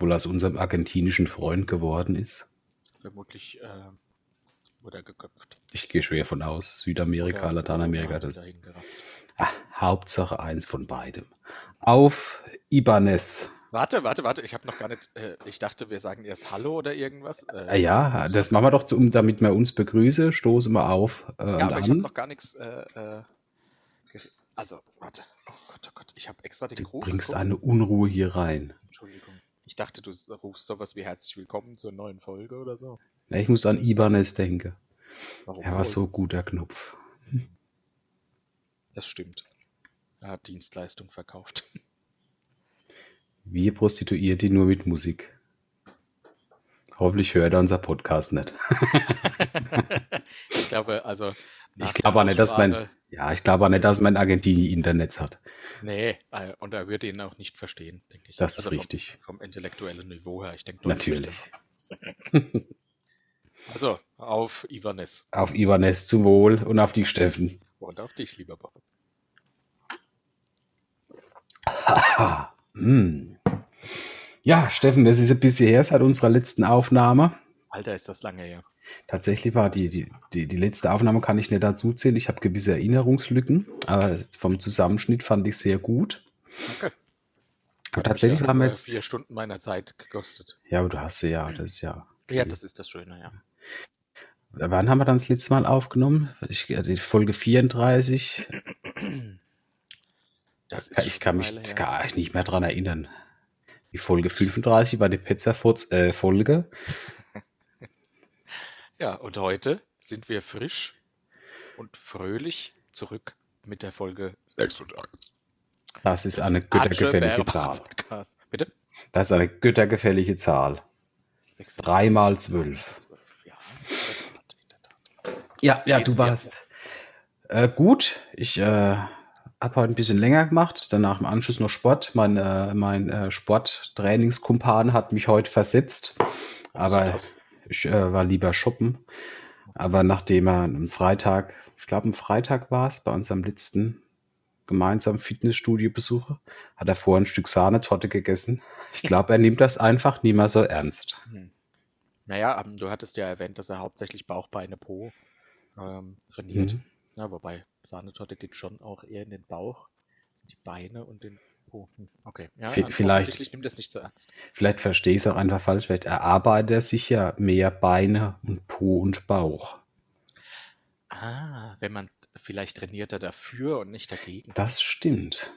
Was wohl aus unserem argentinischen Freund geworden ist? Vermutlich äh, wurde er geköpft. Ich gehe schwer von aus. Südamerika, Oder Lateinamerika, Corona das. hingerafft. Ah, Hauptsache eins von beidem. Auf Ibanez. Warte, warte, warte, ich habe noch gar nicht, äh, ich dachte, wir sagen erst Hallo oder irgendwas. Äh, Ah ja, das machen wir doch, um, damit wir uns begrüßen. Stoßen wir auf äh, ja, aber ich habe an. noch gar nichts, äh, äh, also, warte, oh Gott, oh Gott, ich habe extra den Du Krug bringst geguckt. eine Unruhe hier rein. Ich dachte, du rufst sowas wie herzlich willkommen zur neuen Folge oder so. Ja, ich muss an Ibanez denken. Warum Er war so guter Knopf. Das stimmt. Er hat Dienstleistung verkauft. Wir Prostituierte nur mit Musik. Hoffentlich hört er unser Podcast nicht. ich glaube, also. Ich glaube auch nicht, dass mein, ja, ich glaube auch nicht, dass mein Argentinien Internet hat. Nee, äh, und er würde ihn auch nicht verstehen, denke ich. Das ist Also vom- richtig. Vom intellektuellen Niveau her. Ich denke, Natürlich. Also, auf Ivanes. Auf Ibanez zum Wohl und auf die Steffen. Und auf dich, lieber Boris. Hm. Ja, Steffen, das ist ein bisschen her seit unserer letzten Aufnahme. Alter, ist das lange her. Tatsächlich war die, die, die, die letzte Aufnahme, kann ich nicht dazu zählen. Ich habe gewisse Erinnerungslücken, aber vom Zusammenschnitt fand ich sehr gut. Okay. Aber tatsächlich haben wir nur jetzt. vier Stunden meiner Zeit gekostet. Ja, aber du hast sie ja, das ist ja. Ja, das ist das Schöne, ja. Wann haben wir dann das letzte Mal aufgenommen? Ich, also die Folge 34. Das ist Ja, ich kann mich Weile gar nicht mehr dran erinnern. Die Folge 35 war die Petzerfurz-Folge. Ja, und heute sind wir frisch und fröhlich zurück mit der Folge 36. das ist eine göttergefällige Zahl. Bitte? Das ist eine göttergefällige Zahl. 36. Drei mal zwölf. Ja. Ja, du warst äh, gut. Ich äh, habe heute ein bisschen länger gemacht, danach im Anschluss noch Sport. Mein, äh, mein äh, Sporttrainingskumpan hat mich heute versetzt, aber krass. Ich äh, war lieber shoppen. Aber nachdem er am Freitag, ich glaube am Freitag war es, bei unserem letzten gemeinsamen Fitnessstudio-Besuche, hat er vorher ein Stück Sahnetorte gegessen. Ich glaube, er nimmt das einfach nie mehr so ernst. Hm. Naja, du hattest ja erwähnt, dass er hauptsächlich Bauch, Beine, Po ähm, trainiert. Mhm. Ja, wobei Sahnetorte geht schon auch eher in den Bauch, die Beine und den Po. Hm, Okay, ja, Vi- vielleicht- nimmt das nicht so ernst. Vielleicht verstehe ich es auch einfach falsch. Vielleicht erarbeitet er sich ja mehr Beine und Po und Bauch. Ah, wenn man vielleicht trainiert er dafür und nicht dagegen. Das stimmt.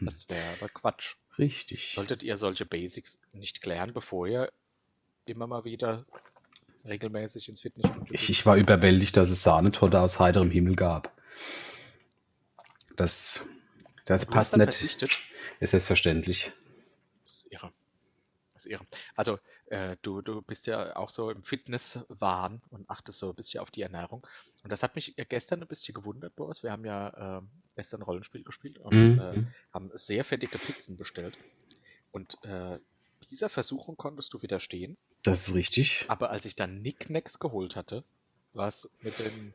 Das wäre aber Quatsch. Richtig. Solltet ihr solche Basics nicht klären, bevor ihr immer mal wieder regelmäßig ins Fitnessstudio Ich, geht? ich war überwältigt, dass es Sahnetorte aus heiterem Himmel gab. Das, das Du passt nicht. verzichtet? Ist selbstverständlich. Das ist irre. Das ist irre. Also, äh, du, du bist ja auch so im Fitnesswahn und achtest so ein bisschen auf die Ernährung. Und das hat mich gestern ein bisschen gewundert, Boris. Wir haben ja ähm, gestern ein Rollenspiel gespielt und Mhm. äh, haben sehr fettige Pizzen bestellt. Und äh, dieser Versuchung konntest du widerstehen. Das ist richtig. Aber als ich dann Nicknacks geholt hatte, war es mit dem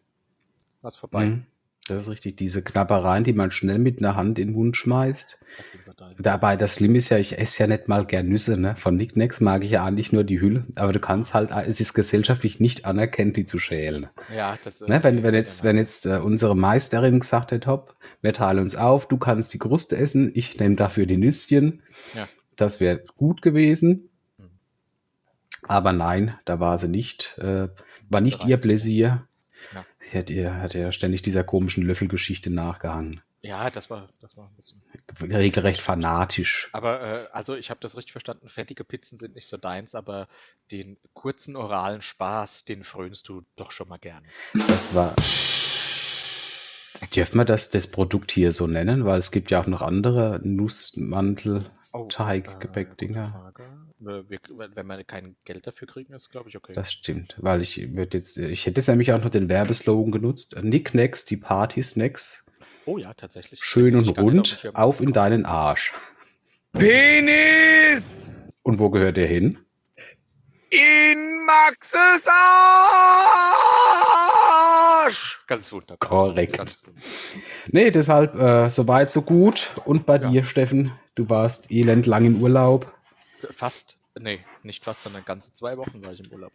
was vorbei. Mhm. Das ist richtig. Diese Knappereien, die man schnell mit einer Hand in den Mund schmeißt. Das so. Dabei, das Schlimme ist ja, ich esse ja nicht mal gern Nüsse. Ne? Von Nicknacks mag ich ja eigentlich nur die Hülle. Aber du kannst halt, es ist gesellschaftlich nicht anerkannt, die zu schälen. Ja, das. Ne, äh, wenn, wenn ja, jetzt, genau. wenn jetzt äh, unsere Meisterin gesagt hätte, hopp, wir teilen uns auf, du kannst die Kruste essen, ich nehme dafür die Nüsschen, Ja. das wäre gut gewesen. Mhm. Aber nein, da war sie nicht. Äh, war nicht ihr bereit. Pläsier. Ja. Sie hat ihr, hat ja ständig dieser komischen Löffelgeschichte nachgehangen. Ja, das war, das war ein bisschen. Regelrecht fanatisch. Aber äh, also ich habe das richtig verstanden, fettige Pizzen sind nicht so deins, aber den kurzen oralen Spaß, den frönst du doch schon mal gerne. Das war. Dürfen wir das, das Produkt hier so nennen? Weil es gibt ja auch noch andere Nussmantel, Teig, Gebäckdinger. gute Frage. Äh, wenn wir kein Geld dafür kriegen, ist glaube ich okay. Das stimmt, weil ich würde jetzt, ich hätte jetzt nämlich auch noch den Werbeslogan genutzt. Nicknacks, die Party-Snacks, oh ja, tatsächlich. schön und auf rund, auf in deinen Arsch. Penis Und wo gehört der hin? in Maxes Arsch. Ganz wunderbar. Korrekt. Ganz wunderbar. Nee, deshalb äh, so weit, so gut. Und bei Ja. dir, Steffen, du warst elend lang im Urlaub. Fast, nee, nicht fast, sondern ganze zwei Wochen war ich im Urlaub.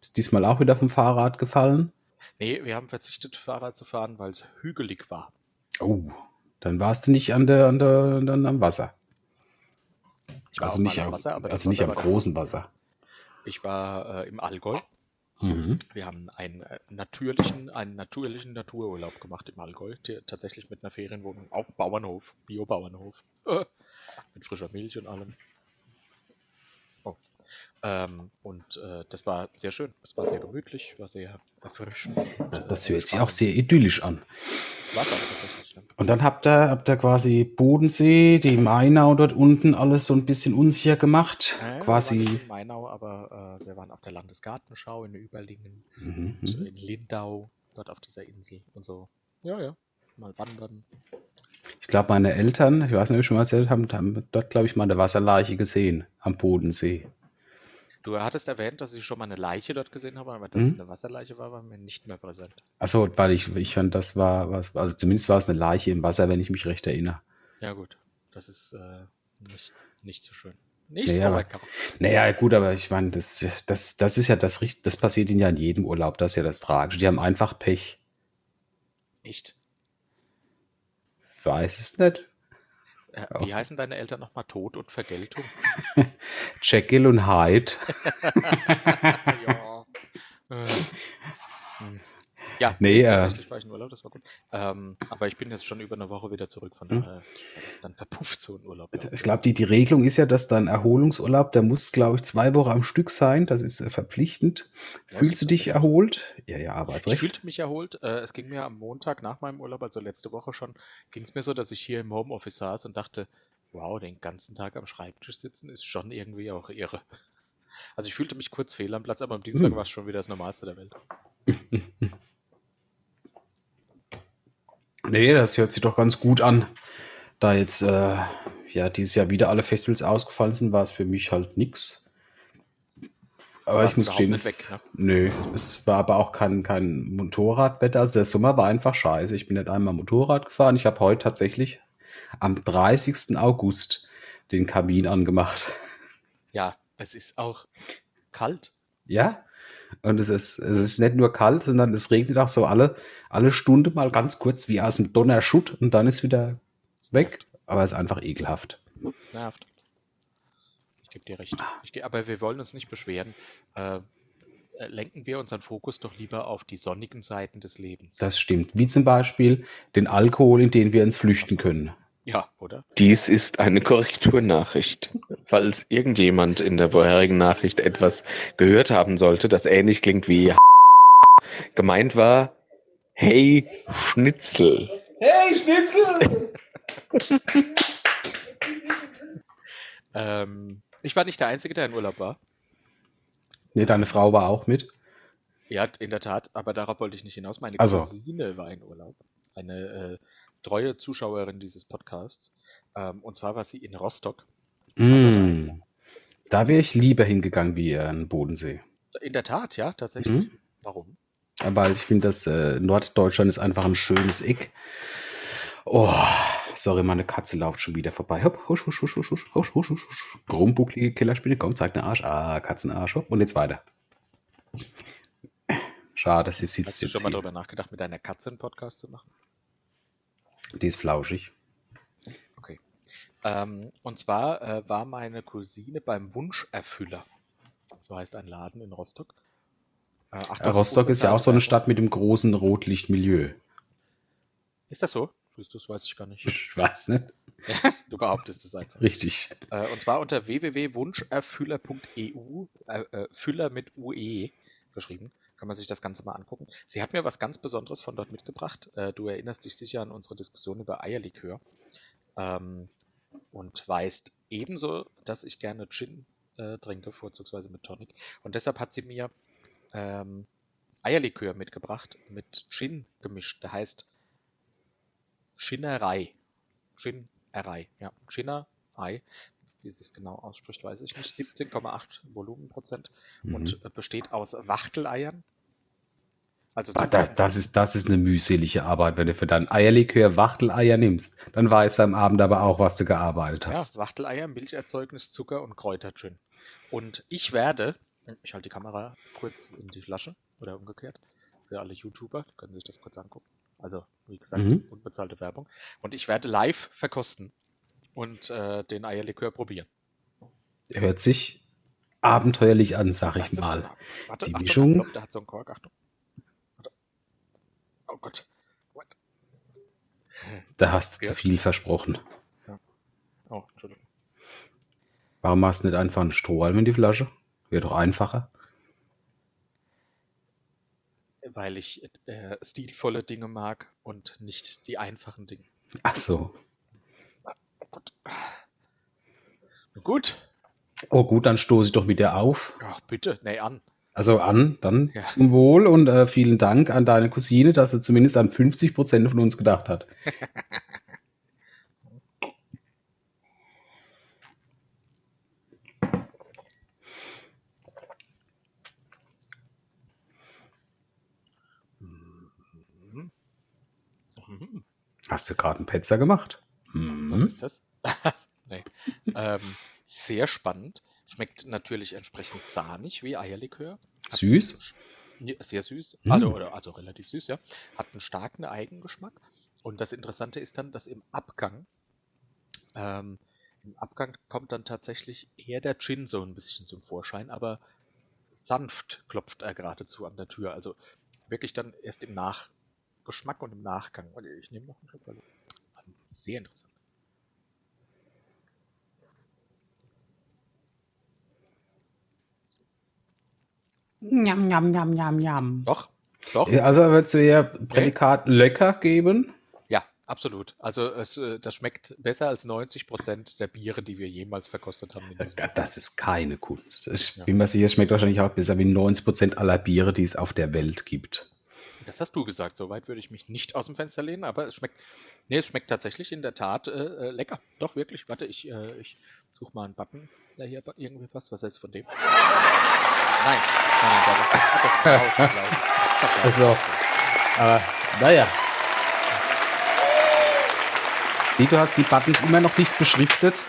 Bist diesmal auch wieder vom Fahrrad gefallen? Nee, wir haben verzichtet, Fahrrad zu fahren, weil es hügelig war. Oh, dann warst du nicht an der, an der, dann am Wasser. Ich war Also auch nicht, am Wasser, also nicht Wasser am großen Wasser. Ich war äh, im Allgäu. Mhm. Wir haben einen äh, natürlichen, einen natürlichen Natururlaub gemacht im Allgäu, tatsächlich mit einer Ferienwohnung auf Bauernhof, Bio-Bauernhof, mit frischer Milch und allem. Ähm, und äh, das war sehr schön, es war sehr gemütlich, war sehr erfrischend. und, äh, Das hört sich auch sehr idyllisch an. Tatsächlich. Ja. Und dann habt ihr, habt ihr quasi Bodensee, die Mainau dort unten alles so ein bisschen unsicher gemacht. Wir waren quasi. in Mainau, aber äh, wir waren auf der Landesgartenschau in Überlingen, Mhm, mhm. in Lindau, dort auf dieser Insel und so. Ja, ja. Mal wandern. Ich glaube, meine Eltern, ich weiß nicht, ob ich schon mal erzählt haben, haben dort, glaube ich, mal eine Wasserleiche gesehen am Bodensee. Du hattest erwähnt, dass ich schon mal eine Leiche dort gesehen habe, aber dass Mhm. es eine Wasserleiche war, war mir nicht mehr präsent. Achso, weil ich, ich fand, das war was, also zumindest war es eine Leiche im Wasser, wenn ich mich recht erinnere. Ja, gut. Das ist äh, nicht, nicht so schön. Nicht Nee, so weit man. Naja, gut, aber ich meine, das, das, das ist ja das, das passiert ihnen ja in jedem Urlaub, das ist ja das Tragische. Die haben einfach Pech. Echt. Weiß es nicht. Äh. Wie heißen deine Eltern nochmal? Tod und Vergeltung? Jekyll und Hyde. ja. Äh. Ja, Nee, äh, tatsächlich war ich in Urlaub, das war gut. Ähm, aber ich bin jetzt schon über eine Woche wieder zurück, von Hm. daher dann verpufft so ein Urlaub. ja. Ich glaube, die, die Regelung ist ja, dass dein Erholungsurlaub, der muss, glaube ich, zwei Wochen am Stück sein. Das ist äh, verpflichtend. Was Fühlst du dich erholt? Ja, ja, Ich Arbeitsrecht. fühlte mich erholt. Äh, es ging mir am Montag nach meinem Urlaub, also letzte Woche schon, ging es mir so, dass ich hier im Homeoffice saß und dachte, wow, den ganzen Tag am Schreibtisch sitzen ist schon irgendwie auch irre. Also ich fühlte mich kurz fehl am Platz, aber am Dienstag Hm. war es schon wieder das Normalste der Welt. Nee, das hört sich doch ganz gut an. Da jetzt äh, ja dieses Jahr wieder alle Festivals ausgefallen sind, war es für mich halt nix. Aber ich muss überhaupt stehen, nicht es, weg, ne? nö, es war aber auch kein, kein Motorradwetter. Also der Sommer war einfach scheiße. Ich bin nicht einmal Motorrad gefahren. Ich habe heute tatsächlich am 30. August den Kamin angemacht. Ja, es ist auch kalt. Ja. Und es ist, es ist nicht nur kalt, sondern es regnet auch so alle, alle Stunde mal ganz kurz wie aus dem Donnerschutt und dann ist wieder weg. Aber es ist einfach ekelhaft. Nervt. Ich gebe dir recht. Ich geh, aber wir wollen uns nicht beschweren. Äh, äh, lenken wir unseren Fokus doch lieber auf die sonnigen Seiten des Lebens. Das stimmt. Wie zum Beispiel den Alkohol, in den wir uns flüchten können. Ja, oder? Dies ist eine Korrekturnachricht. Falls irgendjemand in der vorherigen Nachricht etwas gehört haben sollte, das ähnlich klingt wie gemeint war, hey Schnitzel. Ähm, ich war nicht der Einzige, der in Urlaub war. Nee, deine Frau war auch mit. Ja, in der Tat, aber darauf wollte ich nicht hinaus. Meine Also. Cousine war in Urlaub. Eine äh, treue Zuschauerin dieses Podcasts. Ähm, und zwar war sie in Rostock. Mm. Da wäre ich lieber hingegangen wie äh, an Bodensee. In der Tat, ja, tatsächlich. Mhm. Warum? Aber ich finde, das äh, Norddeutschland ist einfach ein schönes Eck. Oh, sorry, meine Katze läuft schon wieder vorbei. Hopp, husch, husch, husch, husch, husch, husch, husch, husch. Grumbucklige Killerspinne, komm, zeig den Arsch. Ah, Katzenarsch, hopp, und jetzt weiter. Schade, sie Hast sitzt du jetzt schon mal hier. darüber nachgedacht, mit deiner Katze einen Podcast zu machen? Die ist flauschig. Okay. Ähm, und zwar äh, war meine Cousine beim Wunscherfüller. So heißt ein Laden in Rostock. Äh, Achtung, Rostock ist ja auch so eine Stadt mit dem großen Rotlichtmilieu. Ist das so? Siehst du, das weiß ich gar nicht. Ich weiß nicht. du behauptest es einfach. Richtig. Äh, und zwar unter www.wunscherfüller.eu, äh, äh, Füller mit UE geschrieben. Kann man sich das Ganze mal angucken. Sie hat mir was ganz Besonderes von dort mitgebracht. Äh, du erinnerst dich sicher an unsere Diskussion über Eierlikör. Ähm, und weißt ebenso, dass ich gerne Gin äh, trinke, vorzugsweise mit Tonic. Und deshalb hat sie mir ähm, Eierlikör mitgebracht, mit Gin gemischt. Der heißt Schinnerei. Schinnerei, ja. Schinnerei. Wie sie es genau ausspricht, weiß ich nicht. 17,8 Volumenprozent Mhm. und äh, besteht aus Wachteleiern. Also Ah, Das, das, ist, das ist eine mühselige Arbeit, wenn du für dein Eierlikör Wachteleier nimmst. Dann weißt du am Abend aber auch, was du gearbeitet Ja, hast. Wachteleier, Milcherzeugnis, Zucker und Kräutergin. Und ich werde, ich halte die Kamera kurz in die Flasche oder umgekehrt, für alle YouTuber, die können sich das kurz angucken. Also, wie gesagt, Mhm. unbezahlte Werbung. Und ich werde live verkosten und äh, den Eierlikör probieren. Hört sich abenteuerlich an, sag ich Das ist- mal. warte, die Achtung, Mischung- Achtung, der hat so einen Kork, Achtung. Warte. Oh Gott. What? Da hast du Ja. zu viel versprochen. Oh, Entschuldigung. Warum machst du nicht einfach einen Strohhalm in die Flasche? Wäre doch einfacher. Weil ich äh, stilvolle Dinge mag und nicht die einfachen Dinge. Ach so. Gut. Gut. Oh gut, dann stoße ich doch mit dir auf. Ach, bitte. Nee, an. Also an, dann Ja. zum Wohl und äh, vielen Dank an deine Cousine, dass sie zumindest an 50 Prozent von uns gedacht hat. Hast du gerade einen Petzer gemacht? Mhm. Was ist das? nee. ähm, sehr spannend. Schmeckt natürlich entsprechend sahnig wie Eierlikör. Hat Süß? Sehr süß, Mm. also, also relativ süß, ja. Hat einen starken Eigengeschmack. Und das Interessante ist dann, dass im Abgang, ähm, im Abgang kommt dann tatsächlich eher der Gin so ein bisschen zum Vorschein, aber sanft klopft er geradezu an der Tür. Also wirklich dann erst im Nachgeschmack und im Nachgang. Ich nehme noch einen Schluck. Also Sehr interessant. Njam, njam, njam, njam, njam. Doch, doch. Ja, Also würdest du eher Prädikat lecker geben? Ja, absolut. Also es, äh, das schmeckt besser als 90 Prozent der Biere, die wir jemals verkostet haben. Gott, Das ist keine Kunst. Ich Ja. bin mir sicher, es schmeckt wahrscheinlich auch besser wie 90 Prozent aller Biere, die es auf der Welt gibt. Das hast du gesagt. Soweit würde ich mich nicht aus dem Fenster lehnen, aber es schmeckt. Nee, es schmeckt tatsächlich in der Tat äh, äh, lecker. Doch, wirklich. Warte, ich, äh, ich suche mal einen Button, der hier irgendwie passt. Was heißt von dem? Nein, nein, nein, das ist das. Klaus. Also, Aber naja. Wie, du hast die Buttons immer noch nicht beschriftet?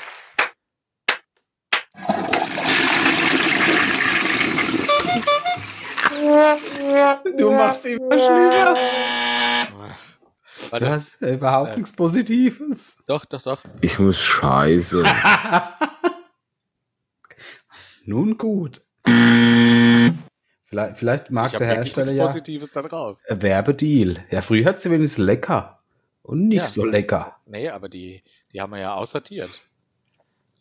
Du machst immer schlimmer. Warte, Das ist überhaupt Äh. nichts Positives. doch, doch, doch. Ich muss scheiße. Nun gut. Vielleicht, vielleicht mag der Hersteller ja Positives da drauf. ein Werbedeal. Ja, früher hat sie wenigstens lecker. Und nicht Ja. so lecker. Nee, aber die, die haben wir ja aussortiert.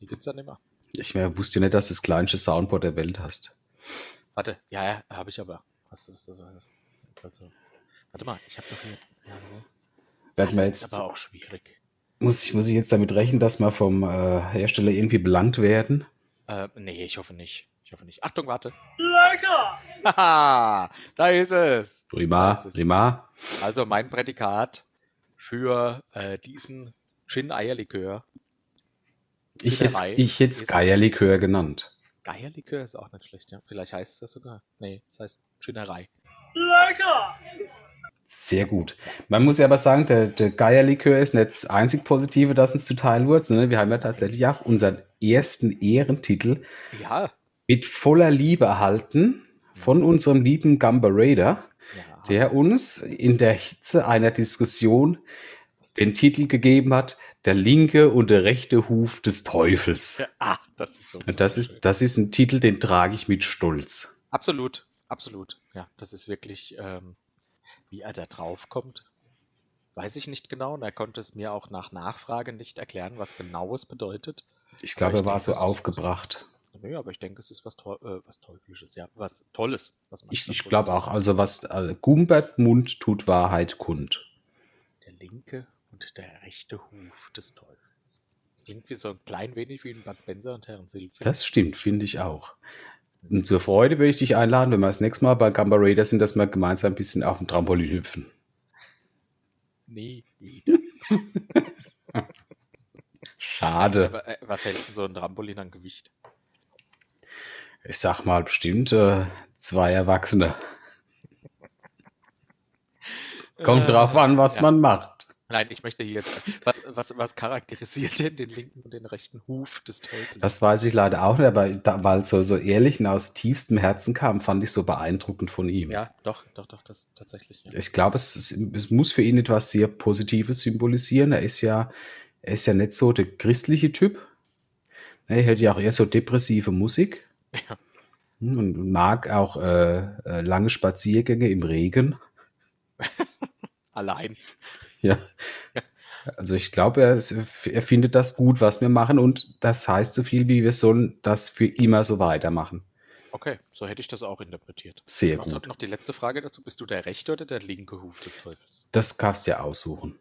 Die gibt's dann immer. Ich mehr wusste nicht, dass du das kleinste Soundboard der Welt hast. Warte, ja, ja, habe ich aber. Was ist das? Halt so. Warte mal, ich habe doch hier. Ja. Werden wir das ist jetzt, aber auch schwierig. muss, ich, muss ich jetzt damit rechnen, dass wir vom äh, Hersteller irgendwie belangt werden? Äh, nee, ich hoffe nicht. Ich hoffe nicht. Achtung, warte. Lecker! Haha, da ist es. Prima, Das ist- prima. Also mein Prädikat für äh, diesen Gin-Eierlikör. Ich hätte ich hätt's ist- Geierlikör genannt. Eierlikör ist auch nicht schlecht, ja. Vielleicht heißt das sogar. Nee, das heißt Ginnerei. Sehr gut. Man muss ja aber sagen, der, der Geierlikör ist nicht das einzig Positive, das uns zuteil wurde, sondern wir haben ja tatsächlich auch unseren ersten Ehrentitel Ja. mit voller Liebe erhalten von unserem lieben Gamba Raider, ja. der uns in der Hitze einer Diskussion den Titel gegeben hat, der linke und der rechte Huf des Teufels. Ja, ah, das ist so. Das schön. ist, das ist ein Titel, den trage ich mit Stolz. Absolut, absolut. Ja, das ist wirklich, ähm, wie er da drauf kommt, weiß ich nicht genau. Und er konnte es mir auch nach Nachfrage nicht erklären, was genau es bedeutet. Ich glaube, er war denke, so das ist- aufgebracht. Nö, aber ich denke, es ist was, Teu äh, was Teuflisches, ja, was Tolles. Was man Ich, ich glaube auch, also was äh, Gumbert Mund tut Wahrheit kund. Der linke und der rechte Huf des Teufels. Irgendwie so ein klein wenig wie in Bud Spencer und Herrn Silver. Das stimmt, finde ich auch. Und zur Freude würde ich dich einladen, wenn wir das nächste Mal bei Gamba Raider sind, dass wir gemeinsam ein bisschen auf dem Trampolin hüpfen. Nie wieder. Schade. Aber, äh, was hält denn so ein Trampolin an Gewicht? Ich sag mal bestimmt äh, zwei Erwachsene. Kommt drauf an, was Ja. man macht. Nein, ich möchte hier jetzt. Was, was, was charakterisiert denn den linken und den rechten Huf des Teufels? Das weiß ich leider auch nicht, aber da, weil es so, so ehrlich und aus tiefstem Herzen kam, fand ich so beeindruckend von ihm. Ja, doch, doch, doch, das tatsächlich. Ja. Ich glaube, es, ist- es muss für ihn etwas sehr Positives symbolisieren. Er ist ja, er ist ja nicht so der christliche Typ. Er hört ja auch eher so depressive Musik Ja. Und mag auch äh, äh, lange Spaziergänge im Regen. Allein. Ja. Also ich glaube, er, er findet das gut, was wir machen und das heißt so viel, wie wir sollen das für immer so weitermachen. Okay, so hätte ich das auch interpretiert. Sehr noch, gut. noch die letzte Frage dazu. Bist du der rechte oder der linke Huf des Teufels? Das kannst du ja aussuchen.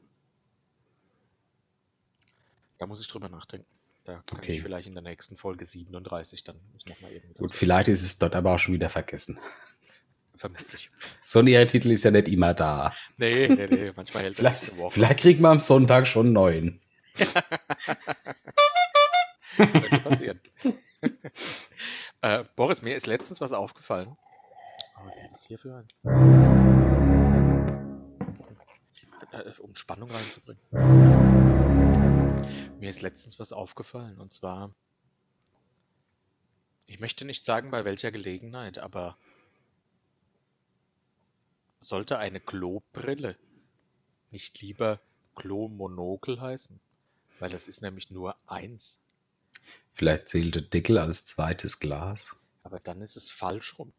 Da muss ich drüber nachdenken. Da kann Okay. ich vielleicht in der nächsten Folge 37 dann nochmal irgendwie Gut, vielleicht ist es dort aber auch schon wieder vergessen. Vermisst sich. So ein Ehrentitel ist ja nicht immer da. Nee, nee, nee, manchmal hält er Vielleicht, nicht Woche. vielleicht kriegen wir am Sonntag schon neuen. Könnte passieren. äh, Boris, mir ist letztens was aufgefallen. Oh, was ist das hier für eins? Äh, um Spannung reinzubringen. Mir ist letztens was aufgefallen und zwar, ich möchte nicht sagen bei welcher Gelegenheit, aber sollte eine Klobrille nicht lieber Klomonokel heißen? Weil das ist nämlich nur eins. Vielleicht zählt der Deckel als zweites Glas. Aber dann ist es falsch rum.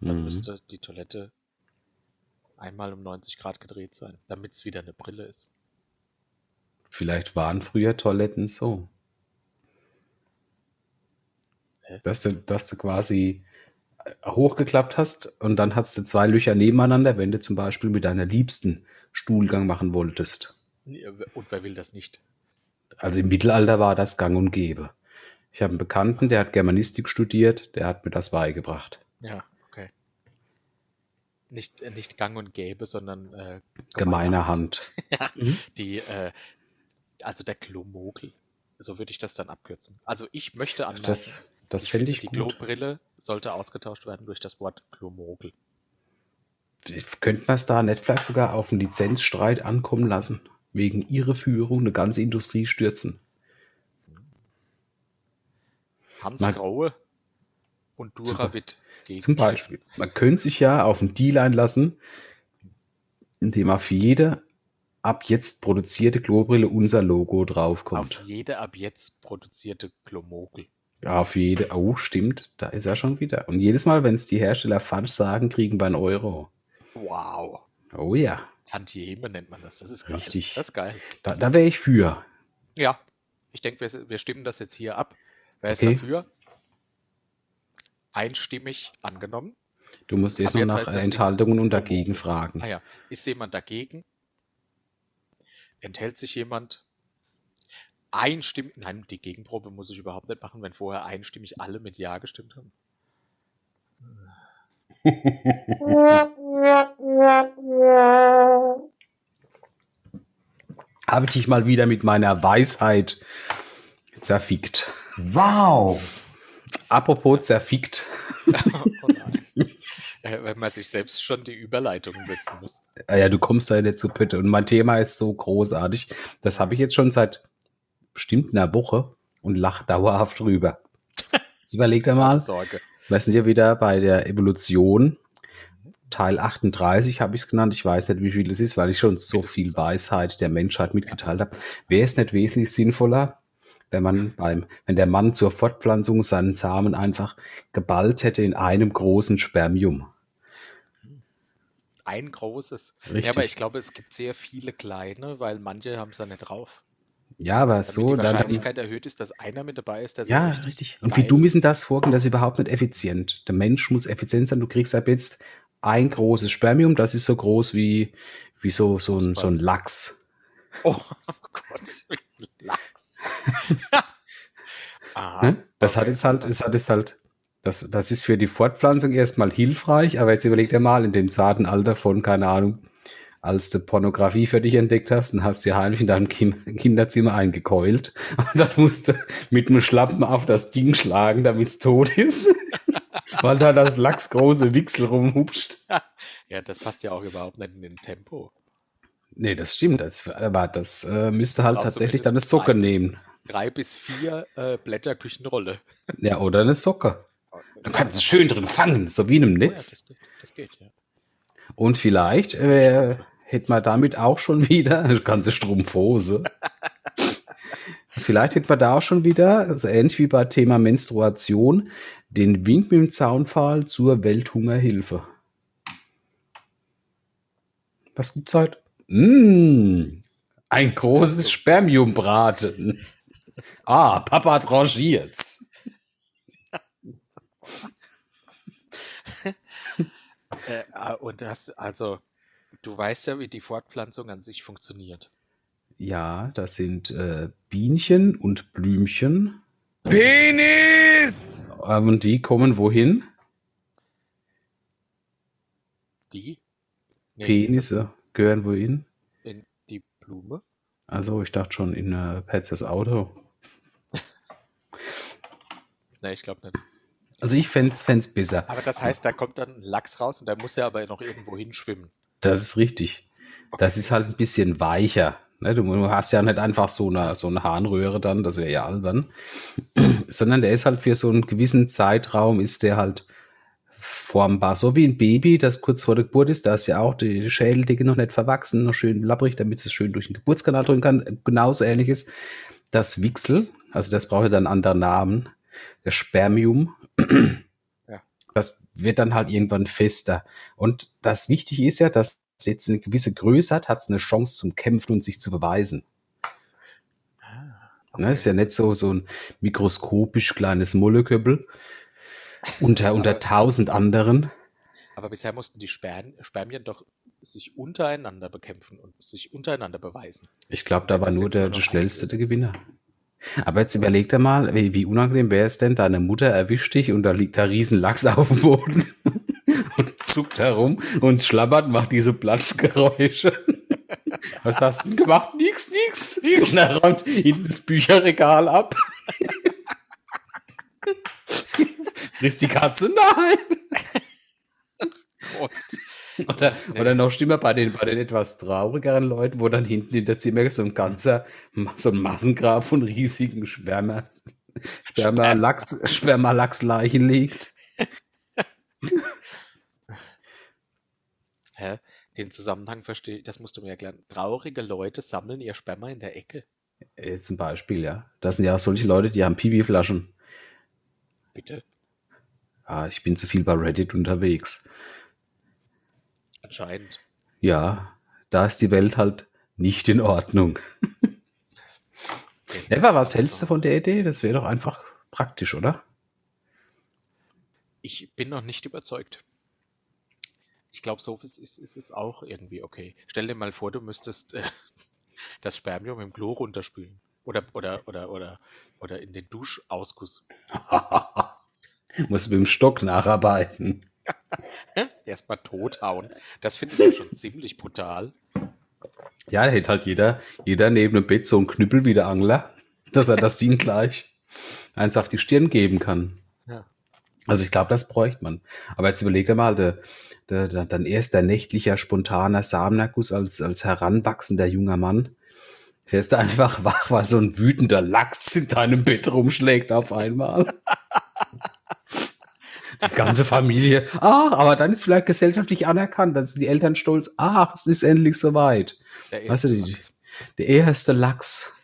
Dann Mhm. müsste die Toilette einmal um 90 Grad gedreht sein, damit es wieder eine Brille ist. Vielleicht waren früher Toiletten so. Hä? Dass du, dass du quasi hochgeklappt hast und dann hast du zwei Löcher nebeneinander, wenn du zum Beispiel mit deiner Liebsten Stuhlgang machen wolltest. Nee, Und wer will das nicht? Also im Mittelalter war das gang und gäbe. Ich habe einen Bekannten, der hat Germanistik studiert, der hat mir das beigebracht. Ja, okay. Nicht, äh, nicht gang und gäbe, sondern äh, Gemeiner Hand. Ja, Mhm. die, äh, also der Klomogel. So würde ich das dann abkürzen. Also ich möchte anmerken, Das, das fände ich die gut. Klobrille sollte ausgetauscht werden durch das Wort Klomogel. Könnten wir es da vielleicht sogar auf einen Lizenzstreit ankommen lassen? Wegen ihrer Führung eine ganze Industrie stürzen. Hans Mal- Graue und Duravit Zum Beispiel. Man könnte sich ja auf einen Deal einlassen, indem auf jede ab jetzt produzierte Klobrille unser Logo Auf draufkommt. jede ab jetzt produzierte Klomogel. Auf jede, oh stimmt, da ist er schon wieder. Und jedes Mal, wenn es die Hersteller falsch sagen, kriegen wir einen Euro. Wow. Oh ja, Tantieme nennt man das. Das ist geil. Richtig. Das ist geil. da, da wäre ich für. Ja. Ich denke, wir, wir stimmen das jetzt hier ab. Wer ist Okay. dafür? Einstimmig angenommen. Du musst erst noch jetzt nach Enthaltungen und dagegen fragen. Ah ja. Ist jemand dagegen? Enthält sich jemand? Einstimmig. Nein, die Gegenprobe muss ich überhaupt nicht machen, wenn vorher einstimmig alle mit Ja gestimmt haben. Habe ich dich mal wieder mit meiner Weisheit zerfickt. Wow! Apropos zerfickt. Oh nein. Wenn man sich selbst schon die Überleitungen setzen muss. Ah Ja, du kommst da nicht zu Pötte. Und mein Thema ist so großartig. Das habe ich jetzt schon seit bestimmt einer Woche und lach dauerhaft drüber. Jetzt überleg dir mal, Sorge. wir sind ja wieder bei der Evolution. Teil 38 habe ich es genannt. Ich weiß nicht, wie viel es ist, weil ich schon so viel Weisheit der Menschheit mitgeteilt habe. Wäre es nicht wesentlich sinnvoller, wenn man beim, wenn der Mann zur Fortpflanzung seinen Samen einfach geballt hätte in einem großen Spermium? Ein großes. Richtig. Ja, aber ich glaube, es gibt sehr viele kleine, weil manche haben es ja nicht drauf. Ja, aber Damit so, die dann, Wahrscheinlichkeit erhöht ist, dass einer mit dabei ist, der so Ja, richtig, richtig. Und wie ist denn das vorgehen? Das ist überhaupt nicht effizient. Der Mensch muss effizient sein. Du kriegst ab jetzt ein großes Spermium, das ist so groß wie, wie so, so, ein, so ein Lachs. Oh Gott, Lachs. Aha. Ne? Das hat okay. es halt, es hat es halt, das, das ist für die Fortpflanzung erstmal hilfreich, aber jetzt überleg dir mal, in dem zarten Alter von, keine Ahnung, als du Pornografie für dich entdeckt hast, dann hast du ja heimlich in deinem Kinderzimmer eingekeult und dann musst du mit einem Schlappen auf das Ding schlagen, damit es tot ist, weil da das lachsgroße Wichsel rumhupscht. Ja, das passt ja auch überhaupt nicht in den Tempo. Nee, das stimmt. Das, aber das äh, müsste halt tatsächlich dann eine Socke drei bis- nehmen. Drei bis vier äh, Blätter Küchenrolle. Ja, oder eine Socke. Du kannst es schön drin fangen, so wie in einem Oh ja, Netz. das, geht- das geht, ja. Und vielleicht äh, hätte man damit auch schon wieder eine ganze Strumpfhose. vielleicht hätte man da auch schon wieder, so ähnlich wie bei Thema Menstruation, den Wink mit dem Zaunpfahl zur Welthungerhilfe. Was gibt's heute? Mmh, ein großes Spermiumbraten. Ah, Papa tranchiert's. Äh, ah, und das, also, du weißt ja, wie die Fortpflanzung an sich funktioniert. Ja, das sind äh, Bienchen und Blümchen. Penis! Und die kommen wohin? Die? Nee, Penisse gehören wohin? In die Blume? Also ich dachte schon in äh, Petzers Auto. Ne, ich glaube nicht. Also ich fände es besser. Aber das heißt, da kommt dann ein Lachs raus und der muss ja aber noch irgendwo hinschwimmen. Das ist richtig. Das ist halt ein bisschen weicher. Ne? Du, hast ja nicht einfach so eine, so eine Harnröhre dann, das wäre ja albern. Sondern der ist halt für so einen gewissen Zeitraum, ist der halt formbar. So wie ein Baby, das kurz vor der Geburt ist, da ist ja auch die Schädeldecke noch nicht verwachsen, noch schön labbrig, damit es schön durch den Geburtskanal drücken kann. Genauso ähnlich ist das Wichsel, also das braucht ja dann einen anderen Namen, das Spermium. Das wird dann halt irgendwann fester. Und das Wichtige ist ja, dass es jetzt eine gewisse Größe hat, hat es eine Chance zum Kämpfen und sich zu beweisen. Ne, ist ja nicht so, so ein mikroskopisch kleines Molleköppel unter, unter tausend anderen. Aber bisher mussten die Sperm Spermien doch sich untereinander bekämpfen und sich untereinander beweisen. Ich glaube, da war nur der, der schnellste der. Gewinner. Aber jetzt überleg dir mal, wie, wie unangenehm wäre es denn, deine Mutter erwischt dich und da liegt da riesen Lachs auf dem Boden und zuckt herum und schlabbert, macht diese Platzgeräusche. Was hast du denn gemacht? Nix, nix. Und er räumt hinten das Bücherregal ab. Frisst die Katze? Nein. Und Oder, Nee. oder noch schlimmer bei den, bei den etwas traurigeren Leuten, wo dann hinten in der Zimmer so ein ganzer, so ein Massengrab von riesigen Sperma, Sperma-Lachs, Sperma-Lachsleichen liegt. hä? den Zusammenhang verstehe das musst du mir erklären. Traurige Leute sammeln ihr Sperma in der Ecke. Äh, zum Beispiel, ja. Das sind ja solche Leute, die haben Pipi-Flaschen. Bitte. Ah, ich bin zu viel bei Reddit unterwegs. Anscheinend. Ja, da ist die Welt halt nicht in Ordnung. Eva, was hältst du von der Idee? Das wäre doch einfach praktisch, oder? Ich bin noch nicht überzeugt. Ich glaube, so ist, ist, ist es auch irgendwie okay. Stell dir mal vor, du müsstest äh, das Spermium im Klo runterspülen. Oder, oder, oder, oder, oder in den Duschausguss. Muss mit dem Stock nacharbeiten. Erstmal tothauen. Das finde ich ja schon ziemlich brutal. Ja, da hätte halt jeder, jeder neben dem Bett so einen Knüppel wie der Angler, dass er das Ding gleich eins auf die Stirn geben kann. Ja. Also ich glaube, das bräuchte man. Aber jetzt überleg dir mal, der, der, der, dein erster nächtlicher, spontaner Samenerguss als, als heranwachsender junger Mann. Fährst du einfach wach, weil so ein wütender Lachs in deinem Bett rumschlägt auf einmal. Die ganze Familie. Ach, aber dann ist vielleicht gesellschaftlich anerkannt. Dann sind die Eltern stolz. Ach, es ist endlich soweit. Der Weißt du, erste die- Lachs. Der erste Lachs.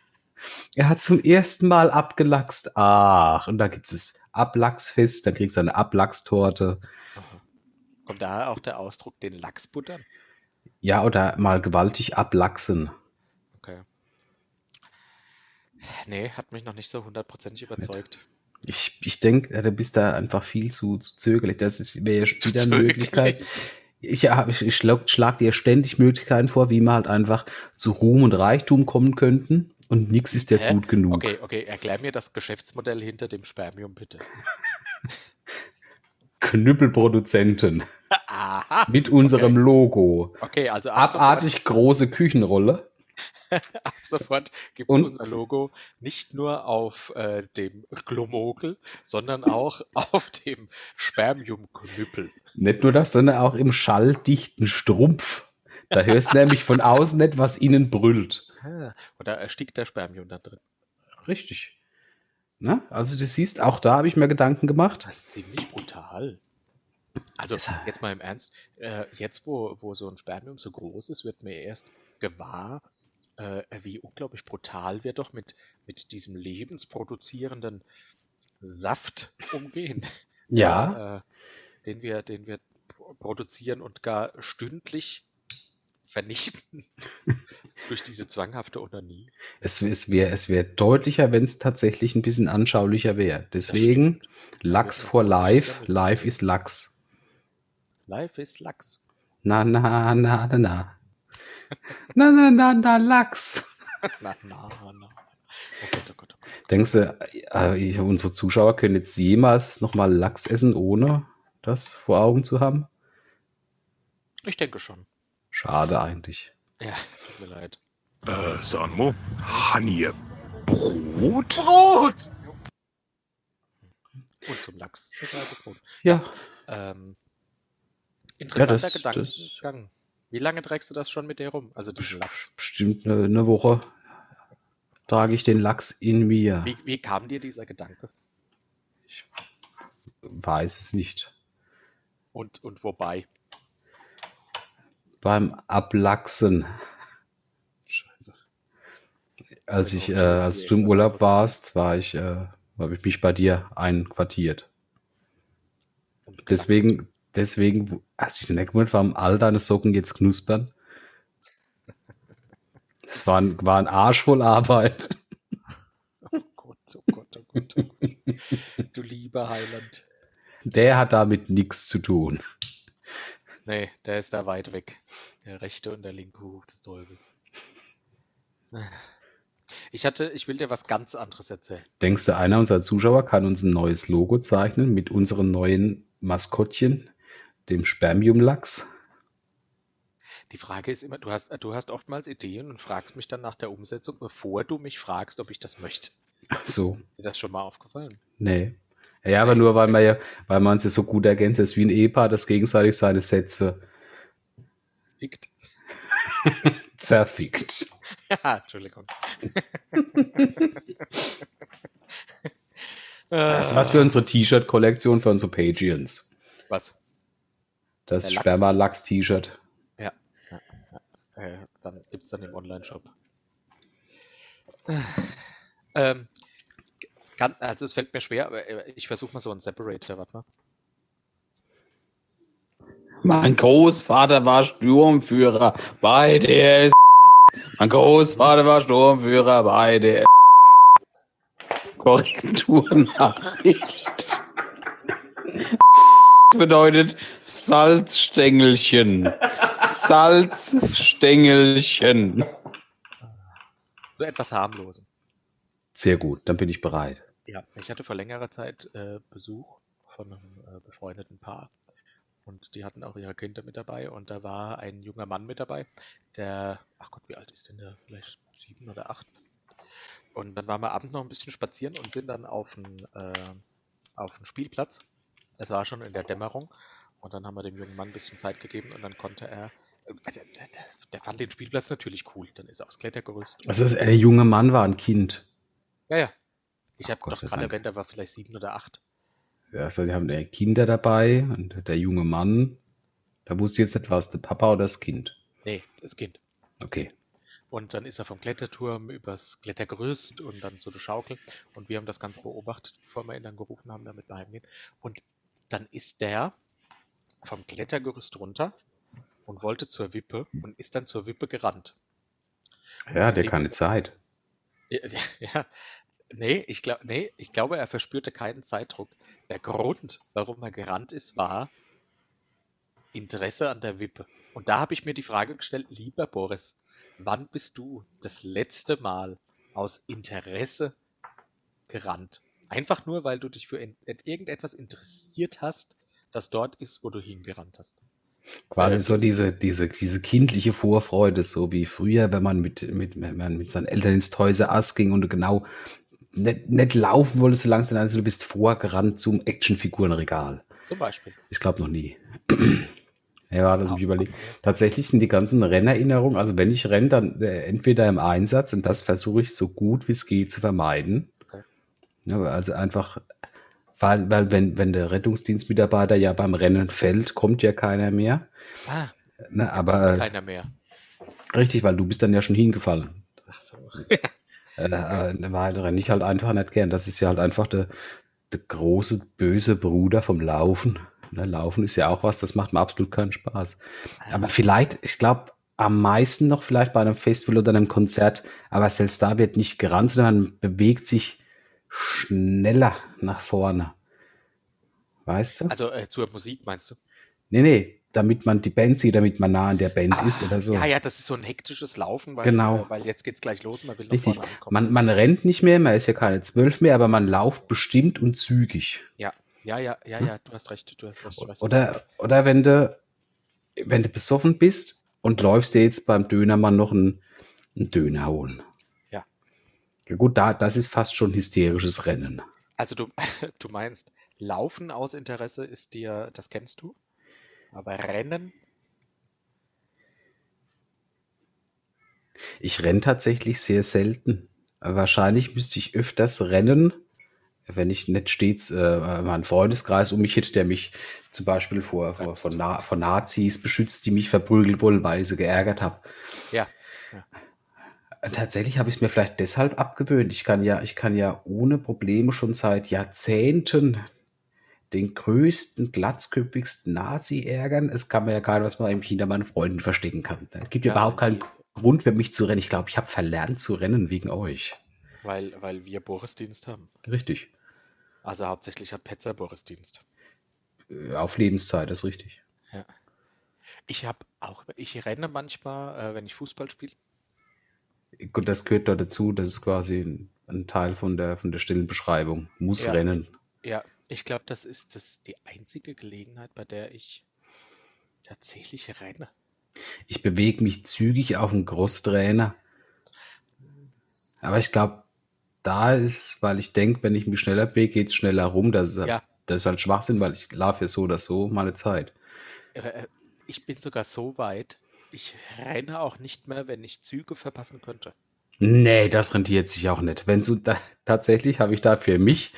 Er hat zum ersten Mal abgelachst. Ach, und da gibt es Ablachsfest, dann kriegst du eine Ablachstorte. Kommt daher auch der Ausdruck, den Lachs buttern? Ja, oder mal gewaltig ablachsen. Okay. Nee, hat mich noch nicht so hundertprozentig überzeugt. Ich, ich denke, du bist da einfach viel zu, zu zögerlich. Das ist- wäre ja wieder eine zögerlich. Möglichkeit. Ich, ja, ich, ich schlag, schlag dir ständig Möglichkeiten vor, wie wir halt einfach zu Ruhm und Reichtum kommen könnten. Und nichts ist ja Hä? gut genug. Okay, okay, erklär mir das Geschäftsmodell hinter dem Spermium bitte. Knüppelproduzenten Aha. mit unserem Logo. Okay, also Abartig große Küchenrolle. ab sofort gibt es Und- unser Logo nicht nur auf äh, dem Glomogel, sondern auch auf dem Spermiumknüppel. Nicht nur das, sondern auch im schalldichten Strumpf. Da hörst du nämlich von außen nicht, was innen brüllt. Ah, Oder erstickt der Spermium da drin. Richtig. Ne? Also du siehst, auch da habe ich mir Gedanken gemacht. Das ist ziemlich brutal. Also jetzt mal im Ernst, äh, jetzt wo, wo so ein Spermium so groß ist, wird mir erst gewahr, äh, wie unglaublich brutal wir doch mit, mit diesem lebensproduzierenden Saft umgehen. Ja, Äh, den wir, den wir pro- produzieren und gar stündlich vernichten durch diese zwanghafte Onanie. es, es wäre es wär deutlicher, wenn es tatsächlich ein bisschen anschaulicher wäre. Deswegen Lachs for Life, Life ist Lachs. Life is Lachs. Na, na, na, na, na. Na, na, na, na, Lachs. Na, na, na. Oh Gott, oh Gott, oh Gott. Denkst du, äh, unsere Zuschauer können jetzt jemals nochmal Lachs essen, ohne das vor Augen zu haben? Ich denke schon. Schade eigentlich. Ja, tut mir leid. Äh, Sanmo, Honey, Brot? Und zum Lachs. Das Brot. Ja, Ähm, interessanter das- Gedankengang. Wie lange trägst du das schon mit dir rum? Also diesen Lachs. bestimmt eine, eine Woche trage ich den Lachs in mir. Wie, wie kam dir dieser Gedanke? Weiß es nicht. Und, und wobei? Beim Ablachsen, Scheiße. als Also, ich, äh, als du im Urlaub warst, war ich, äh, habe ich mich bei dir einquartiert. Deswegen, deswegen, als ich nicht gewundert, warum all deine Socken jetzt knuspern. Das war ein, war ein Arsch voll Arbeit. Oh Gott, oh Gott, oh Gott, oh Gott. du lieber Heiland. Der hat damit nichts zu tun. Nee, der ist da weit weg. Der rechte und der linke Huf des Teufels. Ich hatte, ich will dir was ganz anderes erzählen. Denkst du, einer unserer Zuschauer kann uns ein neues Logo zeichnen mit unserem neuen Maskottchen, dem Spermiumlachs? Die Frage ist immer, du hast, du hast oftmals Ideen und fragst mich dann nach der Umsetzung, bevor du mich fragst, ob ich das möchte. So, Ist dir das schon mal aufgefallen? nee. Ja, aber nur weil man ja, weil man sich so gut ergänzt ist wie ein Ehepaar, das gegenseitig seine Sätze Fickt. zerfickt. Ja, Entschuldigung. Das ist was für unsere T-Shirt-Kollektion für unsere Patreons. Was? Das. Sperma-Lachs-T-Shirt. Ja. ja, ja. Äh, dann gibt es dann im Online-Shop. ähm, kann, also es fällt mir schwer, aber äh, ich versuche mal so einen Separator, warte mal. Mein Großvater war Sturmführer bei der S Mein Großvater war Sturmführer bei der S Korrekturnachricht. Bedeutet Salzstängelchen. Salzstängelchen. Nur etwas harmlosen. Sehr gut, dann bin ich bereit. Ja, ich hatte vor längerer Zeit äh, Besuch von einem äh, befreundeten Paar und die hatten auch ihre Kinder mit dabei und da war ein junger Mann mit dabei, der, ach Gott, wie alt ist denn der? Vielleicht sieben oder acht. Und dann waren wir abends noch ein bisschen spazieren und sind dann auf den, äh, auf den Spielplatz. Es war schon in der Dämmerung und dann haben wir dem jungen Mann ein bisschen Zeit gegeben und dann konnte er, äh, der, der, der, fand den Spielplatz natürlich cool. Dann ist er aufs Klettergerüst. Also der junge Mann war ein Kind. ja, ja. Ich habe Gott doch gerade erwähnt, er war vielleicht sieben oder acht. Ja, Also die haben Kinder dabei und der junge Mann, da wusste ich jetzt nicht, war es der Papa oder das Kind. Nee, das Kind. Okay. Und dann ist er vom Kletterturm übers Klettergerüst und dann so eine Schaukel. Und wir haben das Ganze beobachtet, bevor wir ihn dann gerufen haben, damit wir heimgehen. Und dann ist der vom Klettergerüst runter und wollte zur Wippe und ist dann zur Wippe gerannt. Ja, der keine Zeit. Ja, ja. Nee, ich glaub, nee, ich glaube, er verspürte keinen Zeitdruck. Der Grund, warum er gerannt ist, war Interesse an der Wippe. Und da habe ich mir die Frage gestellt, lieber Boris, wann bist du das letzte Mal aus Interesse gerannt? Einfach nur, weil du dich für in, irgendetwas interessiert hast, das dort ist, wo du hingerannt hast. Quasi Äh, so diese, diese, diese kindliche Vorfreude, so wie früher, wenn man mit, mit, wenn man mit seinen Eltern ins Toys Us ging und du genau nicht, nicht laufen wolltest, so langsam, also du bist vorgerannt zum Actionfigurenregal. Zum Beispiel. Ich glaube noch nie. Ja, das mich überlegt. Tatsächlich sind die ganzen Rennerinnerungen, also wenn ich renne, dann äh, entweder im Einsatz und das versuche ich so gut wie es geht zu vermeiden. Ja, also einfach, weil, weil wenn, wenn der Rettungsdienstmitarbeiter ja beim Rennen fällt, kommt ja keiner mehr. Ah, Ne, aber äh, keiner mehr. richtig, weil du bist dann ja schon hingefallen. Ach so. Äh, äh, weil renne ich halt einfach nicht gern. Das ist ja halt einfach der, der große, böse Bruder vom Laufen. Ne, Laufen ist ja auch was, das macht mir absolut keinen Spaß. Aber vielleicht, ich glaube, am meisten noch vielleicht bei einem Festival oder einem Konzert, aber selbst da wird nicht gerannt, sondern man bewegt sich schneller nach vorne. Weißt du? Also äh, zur Musik meinst du? nee, nee, damit man die Band sieht, damit man nah an der Band ist oder so. Ja, ja, das ist so ein hektisches Laufen, weil, Genau. äh, weil jetzt geht's gleich los, man will noch Richtig. Man, man rennt nicht mehr, man ist ja keine zwölf mehr, aber man lauft bestimmt und zügig. ja, ja, ja, ja, ja, du hast recht, du hast recht. Du hast recht. Oder, oder wenn du, wenn du besoffen bist und läufst dir jetzt beim Dönermann noch einen, einen Döner holen. Ja. Ja gut, da, das ist fast schon hysterisches Rennen. Also du, du meinst, Laufen aus Interesse ist dir, das kennst du, aber Rennen, Ich renne tatsächlich sehr selten. Wahrscheinlich müsste ich öfters rennen, wenn ich nicht stets äh, meinen Freundeskreis um mich hätte, der mich zum Beispiel vor, vor von, Na von Nazis beschützt, die mich verprügelt wollen, weil ich sie geärgert habe. ja, Tatsächlich habe ich es mir vielleicht deshalb abgewöhnt. Ich kann ja, ich kann ja ohne Probleme schon seit Jahrzehnten den größten, glatzköpfigsten Nazi ärgern. Es kann mir ja keiner, was man im China meinen Freunden verstecken kann. Es gibt ja, Ja, überhaupt keinen Grund für mich zu rennen. Ich glaube, ich habe verlernt zu rennen wegen euch. weil, weil wir Borisdienst haben. Richtig. Also hauptsächlich hat Petzer Borisdienst. Äh, Auf Lebenszeit, das ist richtig. Ich habe auch, ich renne manchmal, äh, wenn ich Fußball spiele. Gut, das gehört da dazu. Das ist quasi ein, ein Teil von der, von der stillen Beschreibung. Muss Ja. rennen. Ja, ich glaube, das ist das die einzige Gelegenheit, bei der ich tatsächlich renne. Ich bewege mich zügig auf dem Crosstrainer. Aber ich glaube, da ist, weil ich denke, wenn ich mich schneller bewege, geht es schneller rum. Das ist, halt- Ja. das ist halt Schwachsinn, weil ich laufe ja so oder so meine Zeit. Äh, äh, Ich bin sogar so weit, ich renne auch nicht mehr, wenn ich Züge verpassen könnte. Nee, das rentiert sich auch nicht. Wenn so da, tatsächlich habe ich da für mich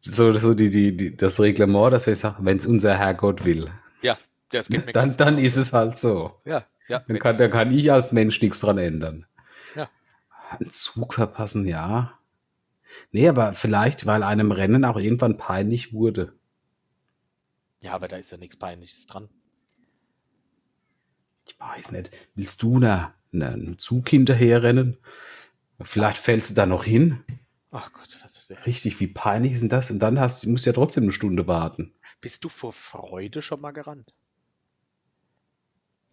so, so die, die, die, das Reglement, dass wir sagen, wenn es unser Herrgott will, Ja, das geht mir dann, dann ist es halt so. Ja, ja. Dann kann, ich- dann kann ich als Mensch nichts dran ändern. Ja. Einen Zug verpassen, ja. Nee, aber vielleicht, weil einem Rennen auch irgendwann peinlich wurde. Ja, aber da ist ja nichts Peinliches dran. Ich weiß nicht. Willst du na, na, einem Zug hinterherrennen? Vielleicht fällst du da noch hin. Ach Gott, was das wäre. Richtig, wie peinlich ist denn das? Und dann hast, musst du ja trotzdem eine Stunde warten. Bist du vor Freude schon mal gerannt?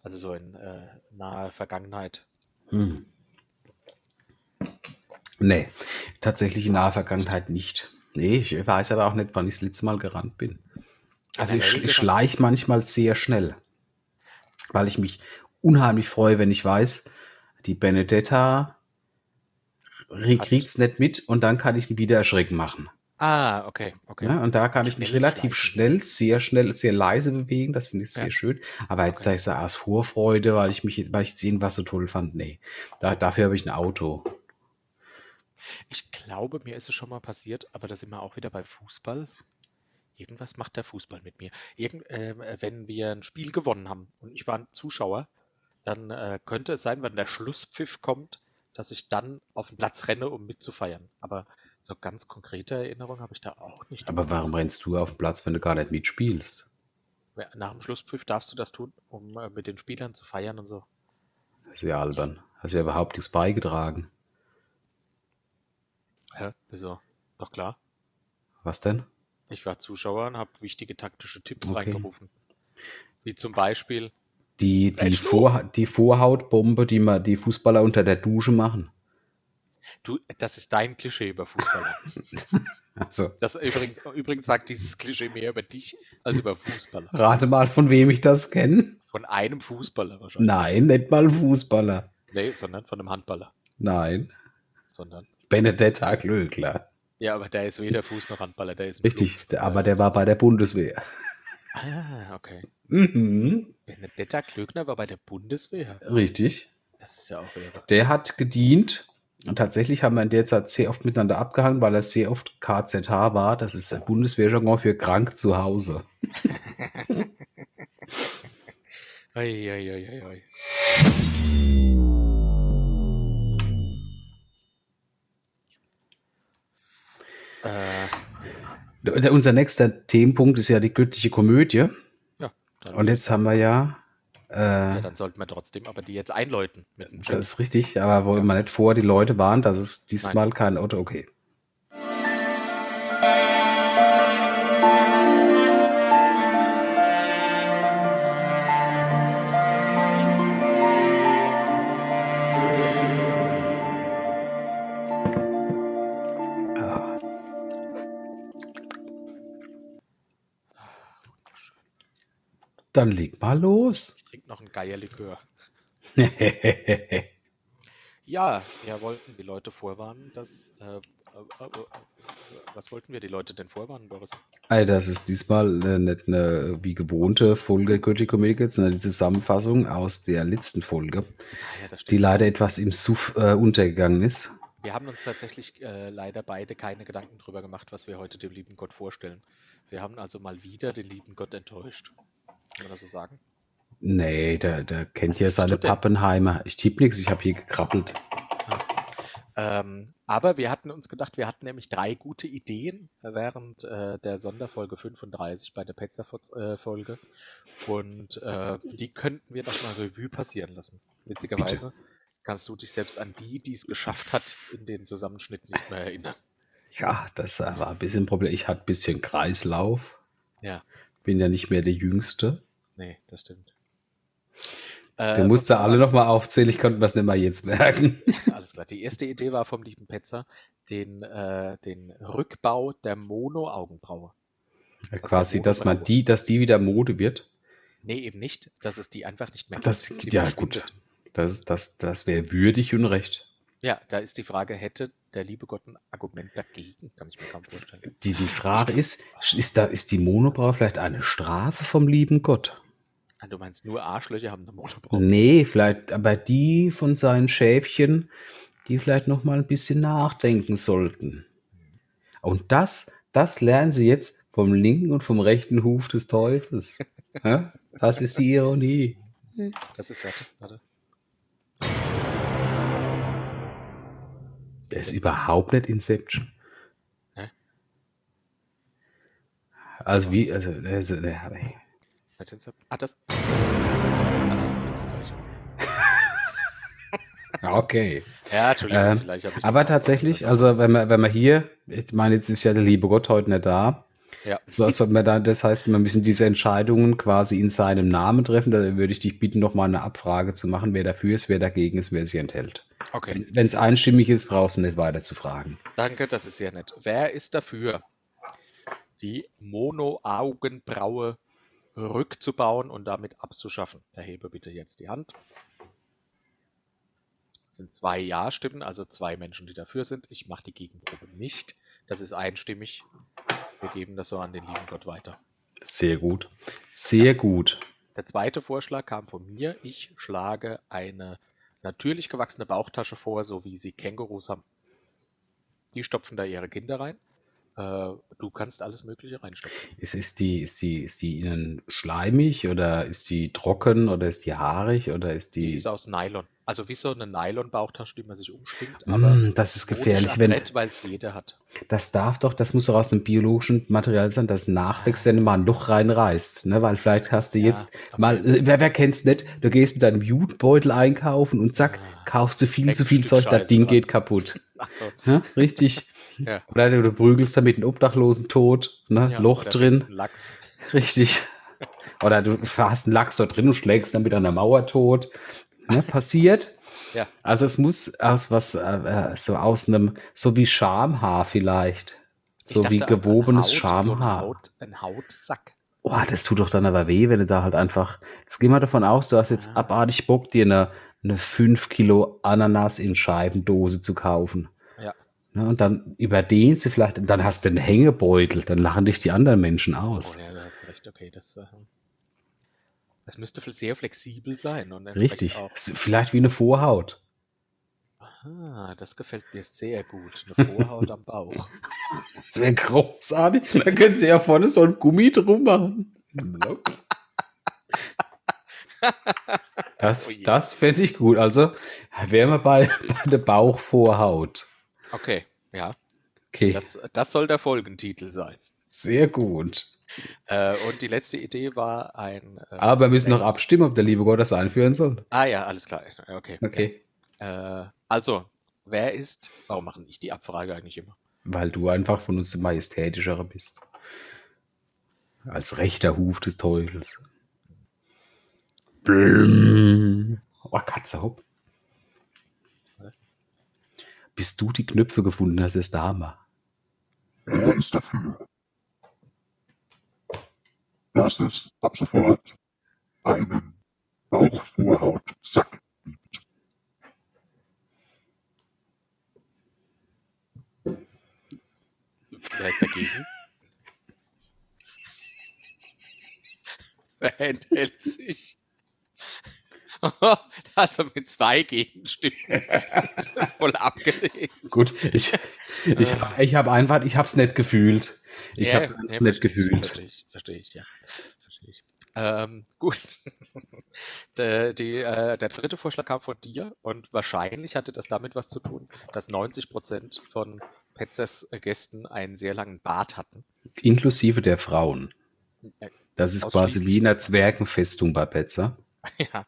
Also so in äh, naher Vergangenheit. Hm. Nee, tatsächlich in naher Vergangenheit nicht. Nee, ich weiß aber auch nicht, wann ich das letzte Mal gerannt bin. Also ich, sch- ich gerannt? schleich manchmal sehr schnell, weil ich mich unheimlich freue, wenn ich weiß, die Benedetta Hat- kriegt's nicht mit und dann kann ich einen Wiedererschrecken machen. Ah, okay, okay. Ja, und da kann ich mich Schnelles relativ Schleichen. schnell, sehr schnell, sehr leise bewegen. Das finde ich sehr Ja. schön. Aber jetzt Okay. sage ich so aus Vorfreude, weil ich mich, weil ich sehen was so toll fand. Nee, da, dafür habe ich ein Auto. Ich glaube, mir ist es schon mal passiert, aber da sind wir auch wieder bei Fußball. Irgendwas macht der Fußball mit mir. Irgend, ähm, äh, wenn wir ein Spiel gewonnen haben und ich war ein Zuschauer, dann äh, könnte es sein, wenn der Schlusspfiff kommt, dass ich dann auf den Platz renne, um mitzufeiern. Aber so ganz konkrete Erinnerungen habe ich da auch nicht. Aber warum rennst du auf den Platz, wenn du gar nicht mitspielst? Nach dem Schlusspfiff darfst du das tun, um äh, mit den Spielern zu feiern und so. Das ist ja albern. Hast ja überhaupt nichts beigetragen. Hä? Wieso? Doch klar. Was denn? Ich war Zuschauer und habe wichtige taktische Tipps Okay. reingerufen. Wie zum Beispiel, Die, die! Vor, die Vorhautbombe, die man die Fußballer unter der Dusche machen. du, das ist dein Klischee über Fußballer. Also, Das übrigens, übrigens sagt dieses Klischee mehr über dich als über Fußballer. rate mal, von wem ich das kenne. Von einem Fußballer wahrscheinlich. Nein, nicht mal Fußballer. Nee, sondern von einem Handballer. Nein. Sondern. Benedetta Glöckler. Ja, aber der ist weder Fuß noch Handballer, der ist Richtig, der, aber der war bei der Bundeswehr. Ah, okay. Mhm. Benedetta Klöckner war bei der Bundeswehr. Richtig. Das ist ja auch irre. Der hat gedient. Und tatsächlich haben wir in der Zeit sehr oft miteinander abgehangen, weil er sehr oft KZH war. Das ist der Bundeswehrjargon für krank zu Hause. Ui, ui, ui, ui, Äh, Unser nächster Themenpunkt ist ja die göttliche Komödie. ja, Und jetzt haben wir ja, ja, äh, dann sollten wir trotzdem aber die jetzt einläuten das ist richtig, aber wollen wir nicht vor die Leute warnen, dass es diesmal kein Auto, okay. Dann leg mal los. Ich trinke noch ein Geierlikör. Ja, wir wollten die Leute vorwarnen, dass. Äh, äh, äh, was wollten wir die Leute denn vorwarnen, Boris? Ey, das ist diesmal äh, nicht eine wie gewohnte Folge Göttliche Komödie, sondern die Zusammenfassung aus der letzten Folge, Ah, ja, die leider etwas im Suff äh, untergegangen ist. Wir haben uns tatsächlich äh, leider beide keine Gedanken drüber gemacht, was wir heute dem lieben Gott vorstellen. Wir haben also mal wieder den lieben Gott enttäuscht. Kann man das so sagen? Nee, der, der kennt Was ja tippst seine? Pappenheimer. Ich tippe nichts, ich habe hier gekrabbelt. Ähm, aber wir hatten uns gedacht, wir hatten nämlich drei gute Ideen während äh, der Sonderfolge 35 bei der Petzafots-Folge. Und äh, die könnten wir doch mal Revue passieren lassen. Witzigerweise kannst du dich selbst an die, die es geschafft hat, in den Zusammenschnitt nicht mehr erinnern. Ja, das äh, war ein bisschen ein Problem. Ich hatte ein bisschen Kreislauf. Ja, Bin ja nicht mehr der Jüngste. nee, das stimmt. Der Äh, musste alle nochmal aufzählen. Ich konnte mir das nicht mal jetzt merken. Alles klar. Die erste Idee war vom lieben Petzer, den, äh, den Rückbau der Mono-Augenbraue. Also Quasi, dass man die, dass die wieder Mode wird. Nee, eben nicht, dass es die einfach nicht mehr Das, Die ja, gut. Das, das, das wäre würdig und recht. Ja, da ist die Frage, hätte der liebe Gott ein Argument dagegen? Kann ich mir kaum vorstellen. Die, die Frage ist, ist, da, ist die Monobraue vielleicht eine Strafe vom lieben Gott? Ah, Du meinst, nur Arschlöcher haben eine Monobraue? Nee, vielleicht, aber die von seinen Schäfchen, die vielleicht noch mal ein bisschen nachdenken sollten. Und das, das lernen sie jetzt vom linken und vom rechten Huf des Teufels. Das ist die Ironie. Das ist, warte, warte. Das ist überhaupt nicht Inception. Hä? Also wie, also, das, äh, nee. Nicht Incept- Ah, das. Ah, okay. Ja, Entschuldigung, Ähm, vielleicht habe ich Aber tatsächlich, also- also wenn man, wenn man hier, ich meine, jetzt ist ja der liebe Gott heute nicht da. Ja. Was soll man da, das heißt, wir müssen diese Entscheidungen quasi in seinem Namen treffen. Da würde ich dich bitten, noch mal eine Abfrage zu machen, wer dafür ist, wer dagegen ist, wer sich enthält. Okay, Wenn es einstimmig ist, brauchst du nicht weiter zu fragen. danke, das ist sehr nett. Wer ist dafür, die Mono-Augenbraue rückzubauen und damit abzuschaffen? Erhebe bitte jetzt die Hand. Das sind zwei Ja-Stimmen, also zwei Menschen, die dafür sind. Ich mache die Gegenprobe nicht. Das ist einstimmig. Wir geben das so an den lieben Gott weiter. Sehr gut. Sehr gut. Der zweite Vorschlag kam von mir. Ich schlage eine natürlich gewachsene Bauchtasche vor, so wie sie Kängurus haben. Die stopfen da ihre Kinder rein. Äh, du kannst alles Mögliche reinstopfen. Ist, ist, die, ist, die, ist die innen schleimig oder ist die trocken oder ist die haarig oder ist Die die. ist aus Nylon. Also wie so eine Nylon-Bauchtasche, die man sich umschlingt. Aber Mm, das ist gefährlich, wenn. weil es jeder hat. Das darf doch, das muss doch aus einem biologischen Material sein, das nachwächst, wenn du mal ein Loch reinreißt. Ne? Weil vielleicht hast du Ja, jetzt mal, wer, wer kennt's nicht, du gehst mit deinem Jutebeutel einkaufen und zack, Ah, kaufst du viel zu viel Stück Zeug, das Scheiße Ding dran. geht kaputt. Ach so. Ja, richtig. Ja. Oder du, prügelst damit einen Obdachlosen tot, ne? Ja, Loch drin. Lachs. Richtig. Oder du hast einen Lachs dort drin und schlägst dann mit einer Mauer tot. Ne, passiert. Ja. Also es muss aus was, äh, äh, so aus einem, so wie Schamhaar vielleicht. Ich So dachte wie aber ein gewobenes Haut, So ein, Schamhaar. Haut, ein Hautsack. Oh, das tut doch dann aber weh, wenn du da halt einfach. Jetzt geh mal davon aus, du hast jetzt Ah. abartig Bock, dir eine, eine 5 Kilo Ananas in Scheibendose zu kaufen. Ja. Ne, und dann überdehnst du vielleicht, dann hast du einen Hängebeutel, dann lachen dich die anderen Menschen Oh, aus. ja, da hast du recht. Okay, das, äh, das müsste sehr flexibel sein und Richtig. Es Vielleicht wie eine Vorhaut. Ah, das gefällt mir sehr gut. Eine Vorhaut am Bauch. Das wäre großartig. Da können sie ja vorne so ein Gummi drum machen. Das, Oh das fände ich gut. Also wären wir bei, bei der Bauchvorhaut. Okay, ja. Okay, Das, das soll der Folgentitel sein. sehr gut. Äh, und die letzte Idee war ein. Äh, Aber wir müssen noch abstimmen, ob der liebe Gott das einführen soll. Ah ja, alles klar. Okay. Okay. Äh, also, wer ist. Warum machen ich die Abfrage eigentlich immer? Weil du einfach von uns der majestätischere bist. Als rechter Huf des Teufels. Blüm. Oh, Katze, hopp. Bis du die Knöpfe gefunden hast, ist der Hammer. Wer ist dafür? Dass es ab sofort einen Bauchvorhautsack gibt. Wer ist dagegen? Wer enthält sich? Also mit zwei Gegenstimmen ist das wohl abgelehnt. Gut, ich, ich habe ich hab einfach, ich habe es nicht gefühlt. Ich Ja, habe es ja, nicht verstehe ich, gefühlt. Verstehe ich, verstehe ich, ja. Verstehe ich. Ähm, gut. der, die, äh, der dritte Vorschlag kam von dir und wahrscheinlich hatte das damit was zu tun, dass 90% von Petzers Gästen einen sehr langen Bart hatten. Inklusive der Frauen. Das ist quasi wie in einer Zwergenfestung bei Petzer. Ja.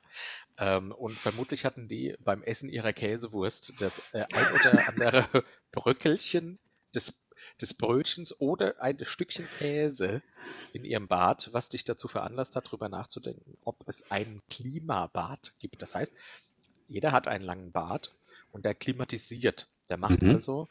Ähm, und vermutlich hatten die beim Essen ihrer Käsewurst das äh, ein oder andere Bröckelchen des, des Brötchens oder ein Stückchen Käse in ihrem Bad, was dich dazu veranlasst hat, darüber nachzudenken, ob es einen Klimabad gibt. Das heißt, jeder hat einen langen Bart und der klimatisiert. Der macht Mhm. also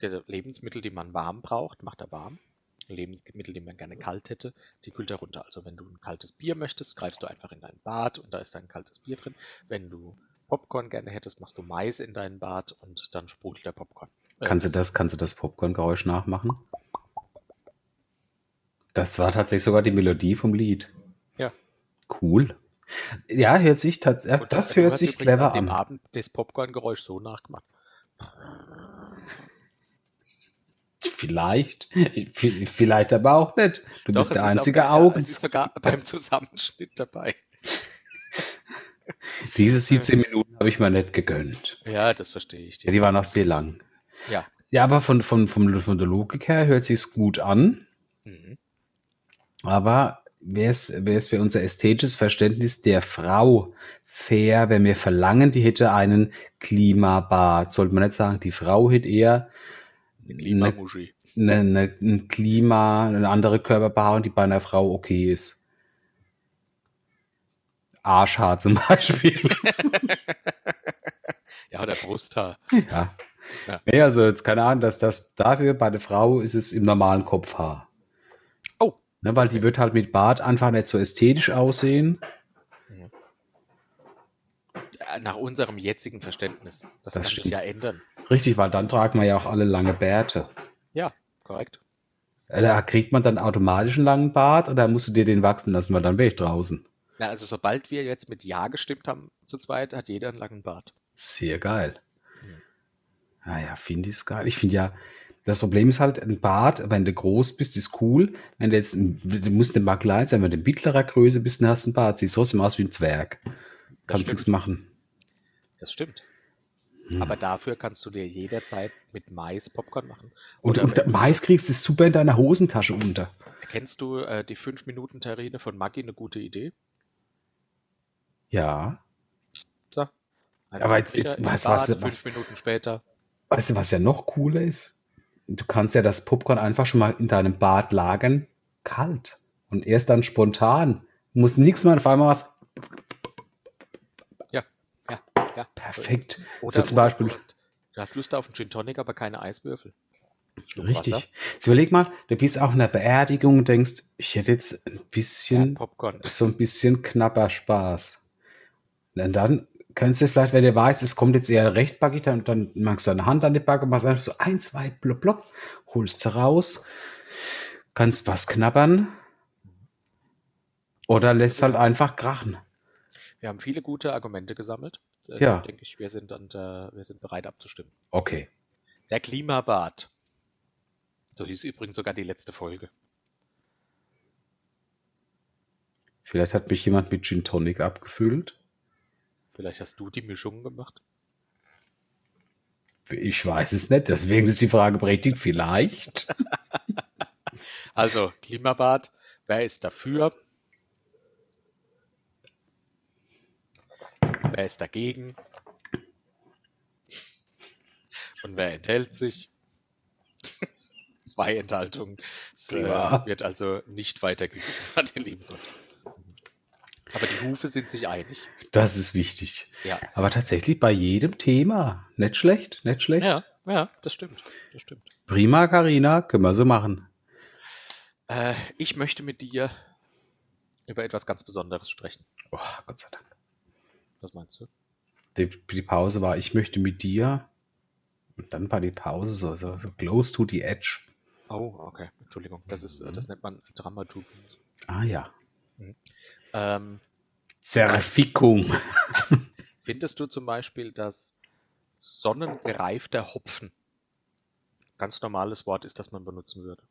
Lebensmittel, die man warm braucht, macht er warm. Lebensmittel, die man gerne kalt hätte, die kühlt er runter. Also wenn du ein kaltes Bier möchtest, greifst du einfach in dein Bad und da ist ein kaltes Bier drin. Wenn du Popcorn gerne hättest, machst du Mais in dein Bad und dann sprudelt der Popcorn. Äh, Kannst du das, kannst du das Popcorn-Geräusch nachmachen? Das war tatsächlich sogar die Melodie vom Lied. Ja. Cool. Ja, hört sich tatsächlich, das du hört sich clever an dem an. Abend das Popcorn-Geräusch so nachgemacht. Vielleicht, vielleicht aber auch nicht. Du Doch, bist der einzige Augen. Es ist sogar beim Zusammenschnitt dabei. Diese 17 Minuten habe ich mir nicht gegönnt. Ja, das verstehe ich. Ja, die waren auch sehr lang. Ja. Ja, aber von, von, von, von der Logik her hört sich's gut an. Mhm. Aber wäre es für unser ästhetisches Verständnis der Frau fair, wenn wir verlangen, die hätte einen Klimabad? Sollte man nicht sagen, die Frau hätte eher Klimamuschi. eine, eine, ein Klima, eine andere Körperbehaarung, die bei einer Frau okay ist. Arschhaar zum Beispiel. Ja, oder Brusthaar. ja. Ja. Nee, also jetzt keine Ahnung, dass das dafür bei der Frau ist es im normalen Kopfhaar. Oh. Ne, weil die wird halt mit Bart einfach nicht so ästhetisch aussehen. Ja, Nach unserem jetzigen Verständnis. Das, Das kann sich stimmt. ja ändern. Richtig, weil dann tragen wir ja auch alle lange Bärte. Ja, korrekt. Äh, Da kriegt man dann automatisch einen langen Bart oder musst du dir den wachsen lassen, weil dann wäre ich draußen. Na, also sobald wir jetzt mit Ja gestimmt haben zu zweit, hat jeder einen langen Bart. Sehr geil. Naja, finde ich es geil. Ich finde ja, das Problem ist halt, ein Bart, wenn du groß bist, ist cool. Wenn du jetzt, ein, du musst mal klein sein, wenn du in mittlerer Größe bist, dann hast du einen Bart. Siehst trotzdem aus wie ein Zwerg. Kannst nichts machen. Das stimmt. Hm. Aber dafür kannst du dir jederzeit mit Mais Popcorn machen. Und, und wenn- Mais kriegst du super in deiner Hosentasche unter. Kennst du äh, die 5-Minuten-Terrine von Maggi eine gute Idee? Ja. So. Aber jetzt- jetzt- was- Bad, was- fünf was- Minuten später. Weißt du, was ja noch cooler ist? Du kannst ja das Popcorn einfach schon mal in deinem Bad lagern, kalt. Und erst dann spontan. Du musst nichts machen, auf einmal was. Ja, ja, ja. Perfekt. Oder, So zum Beispiel- Du hast, du hast Lust auf einen Gin Tonic, aber keine Eiswürfel. Richtig. Wasser, Jetzt überleg mal, du bist auch in einer Beerdigung und denkst, ich hätte jetzt ein ja, bisschen, Popcorn. so ein bisschen knapper Spaß. Und dann kannst du vielleicht, wenn du weißt, es kommt jetzt eher rechtbackig, dann, dann machst du deine Hand an die Backe, machst einfach so ein, zwei, blub, blub, holst sie raus, kannst was knabbern oder lässt halt einfach krachen. Wir haben viele gute Argumente gesammelt. Deshalb Ja. denke ich, wir sind, dann, äh, wir sind bereit abzustimmen. Okay. Der Klimabad. So hieß übrigens sogar die letzte Folge. Vielleicht hat mich jemand mit Gin Tonic abgefüllt. Vielleicht hast du die Mischung gemacht. Ich weiß es nicht, deswegen ist die Frage berechtigt. Vielleicht. Also, Klimabad, wer ist dafür? Wer ist dagegen? Und wer enthält sich? Zwei Enthaltungen. Es äh, Ja. wird also nicht weitergegeben an den lieben Gott. Aber die Hufe sind sich einig. Das ist wichtig. Ja, Aber tatsächlich bei jedem Thema. Nicht schlecht, nicht schlecht. ja, ja das stimmt. Das stimmt. Prima, Karina, können wir so machen. Äh, ich möchte mit dir über etwas ganz Besonderes sprechen. Oh, Gott sei Dank. Was meinst du? Die, die Pause war, ich möchte mit dir. Und dann war die Pause so, so, so close to the edge. Oh, okay. Entschuldigung. Das ist, äh, das nennt man Dramaturgie. Ah ja. Ähm, Zerfickung. findest du zum Beispiel, dass sonnengereifter Hopfen ganz normales Wort ist, das man benutzen würde?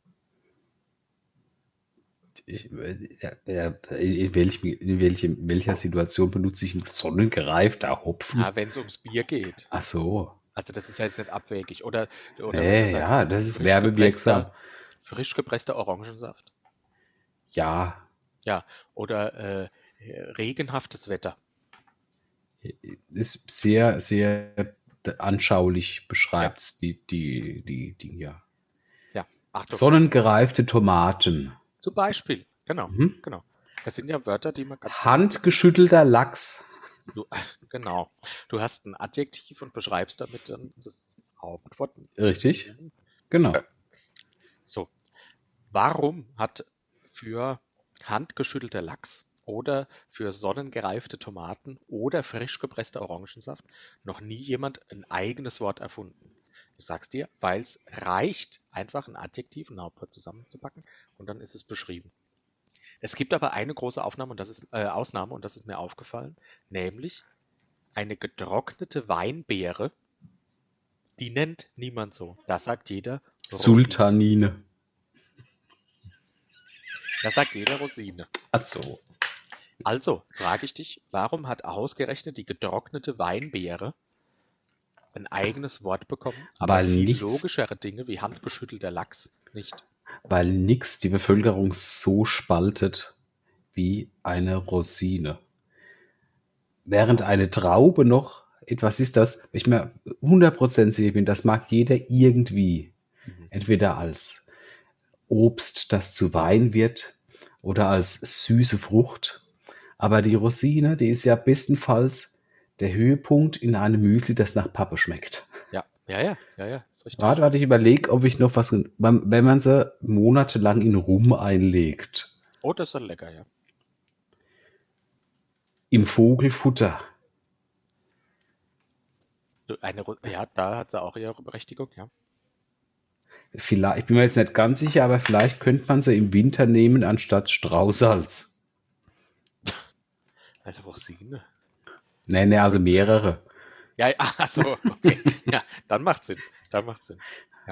Ich, äh, ja, in, welchem, in, welchem, in welcher Situation benutze ich einen sonnengereifter Hopfen? Ja, wenn es ums Bier geht. Ach so. Also das ist ja jetzt nicht abwegig. Oder, oder du sagst, ja, das ist werbewirksam. Frisch gepresster Orangensaft. Ja, Ja. Oder äh, regenhaftes Wetter. ist sehr, sehr anschaulich beschreibt die, die, die, die, ja. Ja. Achtung. Sonnengereifte Tomaten. Zum Beispiel. Genau. Mhm. Genau. Das sind ja Wörter, die man ganz Handgeschüttelter Lachs. Du, genau. Du hast ein Adjektiv und beschreibst damit dann das Hauptwort. Richtig? Genau. So. Warum hat für handgeschüttelter Lachs oder für sonnengereifte Tomaten oder frisch gepresster Orangensaft noch nie jemand ein eigenes Wort erfunden? Du sagst dir, weil es reicht, einfach ein Adjektiv und ein Hauptwort zusammenzupacken und dann ist es beschrieben. Es gibt aber eine große Aufnahme und das ist äh, Ausnahme und das ist mir aufgefallen, nämlich eine getrocknete Weinbeere, die nennt niemand so. Das sagt jeder Rosine. Sultanine. Das sagt jeder Rosine. Ach so. Also frage ich dich, warum hat ausgerechnet die getrocknete Weinbeere ein eigenes Wort bekommen, aber Weil viel nichts- logischere Dinge wie handgeschüttelter Lachs nicht? Weil nix die Bevölkerung so spaltet wie eine Rosine. Während eine Traube noch etwas ist, das ich mir 100% sicher bin, das mag jeder irgendwie. Entweder als Obst, das zu Wein wird, oder als süße Frucht. Aber die Rosine, die ist ja bestenfalls der Höhepunkt in einem Müsli, das nach Pappe schmeckt. Ja, ja, ja, ja, ja, ist richtig. Warte, warte, ich überlege, ob ich noch was, wenn man sie monatelang in Rum einlegt. Oh, das ist ja lecker, ja. Im Vogelfutter. Eine, ja, da hat sie auch ihre Berechtigung, ja. Vielleicht, ich bin mir jetzt nicht ganz sicher, aber vielleicht könnte man sie im Winter nehmen anstatt Straußsalz. Eine Rosine. Nee, nee, also mehrere. Ja, ja, ach so, okay. ja, dann macht Sinn. Dann macht Sinn.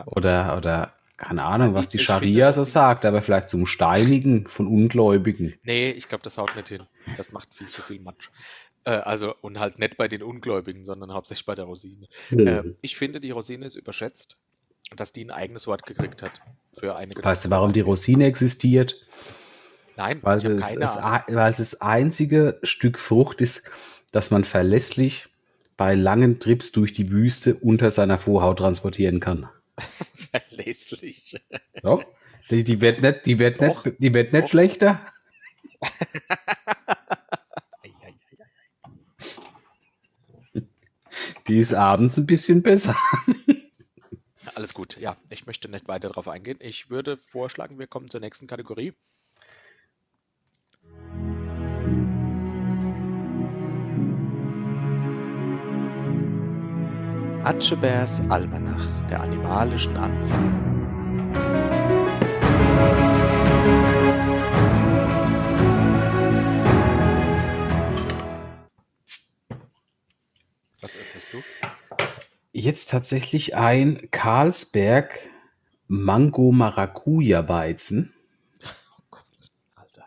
Oder, oder, keine Ahnung, was die Scharia so sagt, aber vielleicht zum Steinigen von Ungläubigen. Nee, ich glaube, das haut nicht hin. Das macht viel zu viel Matsch. Äh, also, und halt nicht bei den Ungläubigen, sondern hauptsächlich bei der Rosine. Ähm, ich finde, die Rosine ist überschätzt, dass die ein eigenes Wort gekriegt hat. Für eine Weißt du, warum die Rosine existiert? Nein, Weil es, es, weil es das einzige Stück Frucht ist, das man verlässlich bei langen Trips durch die Wüste unter seiner Vorhaut transportieren kann. Verlässlich. So. Die, die wird nicht, die wird Doch. nicht, die wird nicht Doch. schlechter. Die ist abends ein bisschen besser. Alles gut, ja. Ich möchte nicht weiter darauf eingehen. Ich würde vorschlagen, wir kommen zur nächsten Kategorie. Atschebärs Almanach der animalischen Anzahl. Was öffnest du? Jetzt tatsächlich ein Carlsberg Mango Maracuja Weizen. Oh Gott, Alter.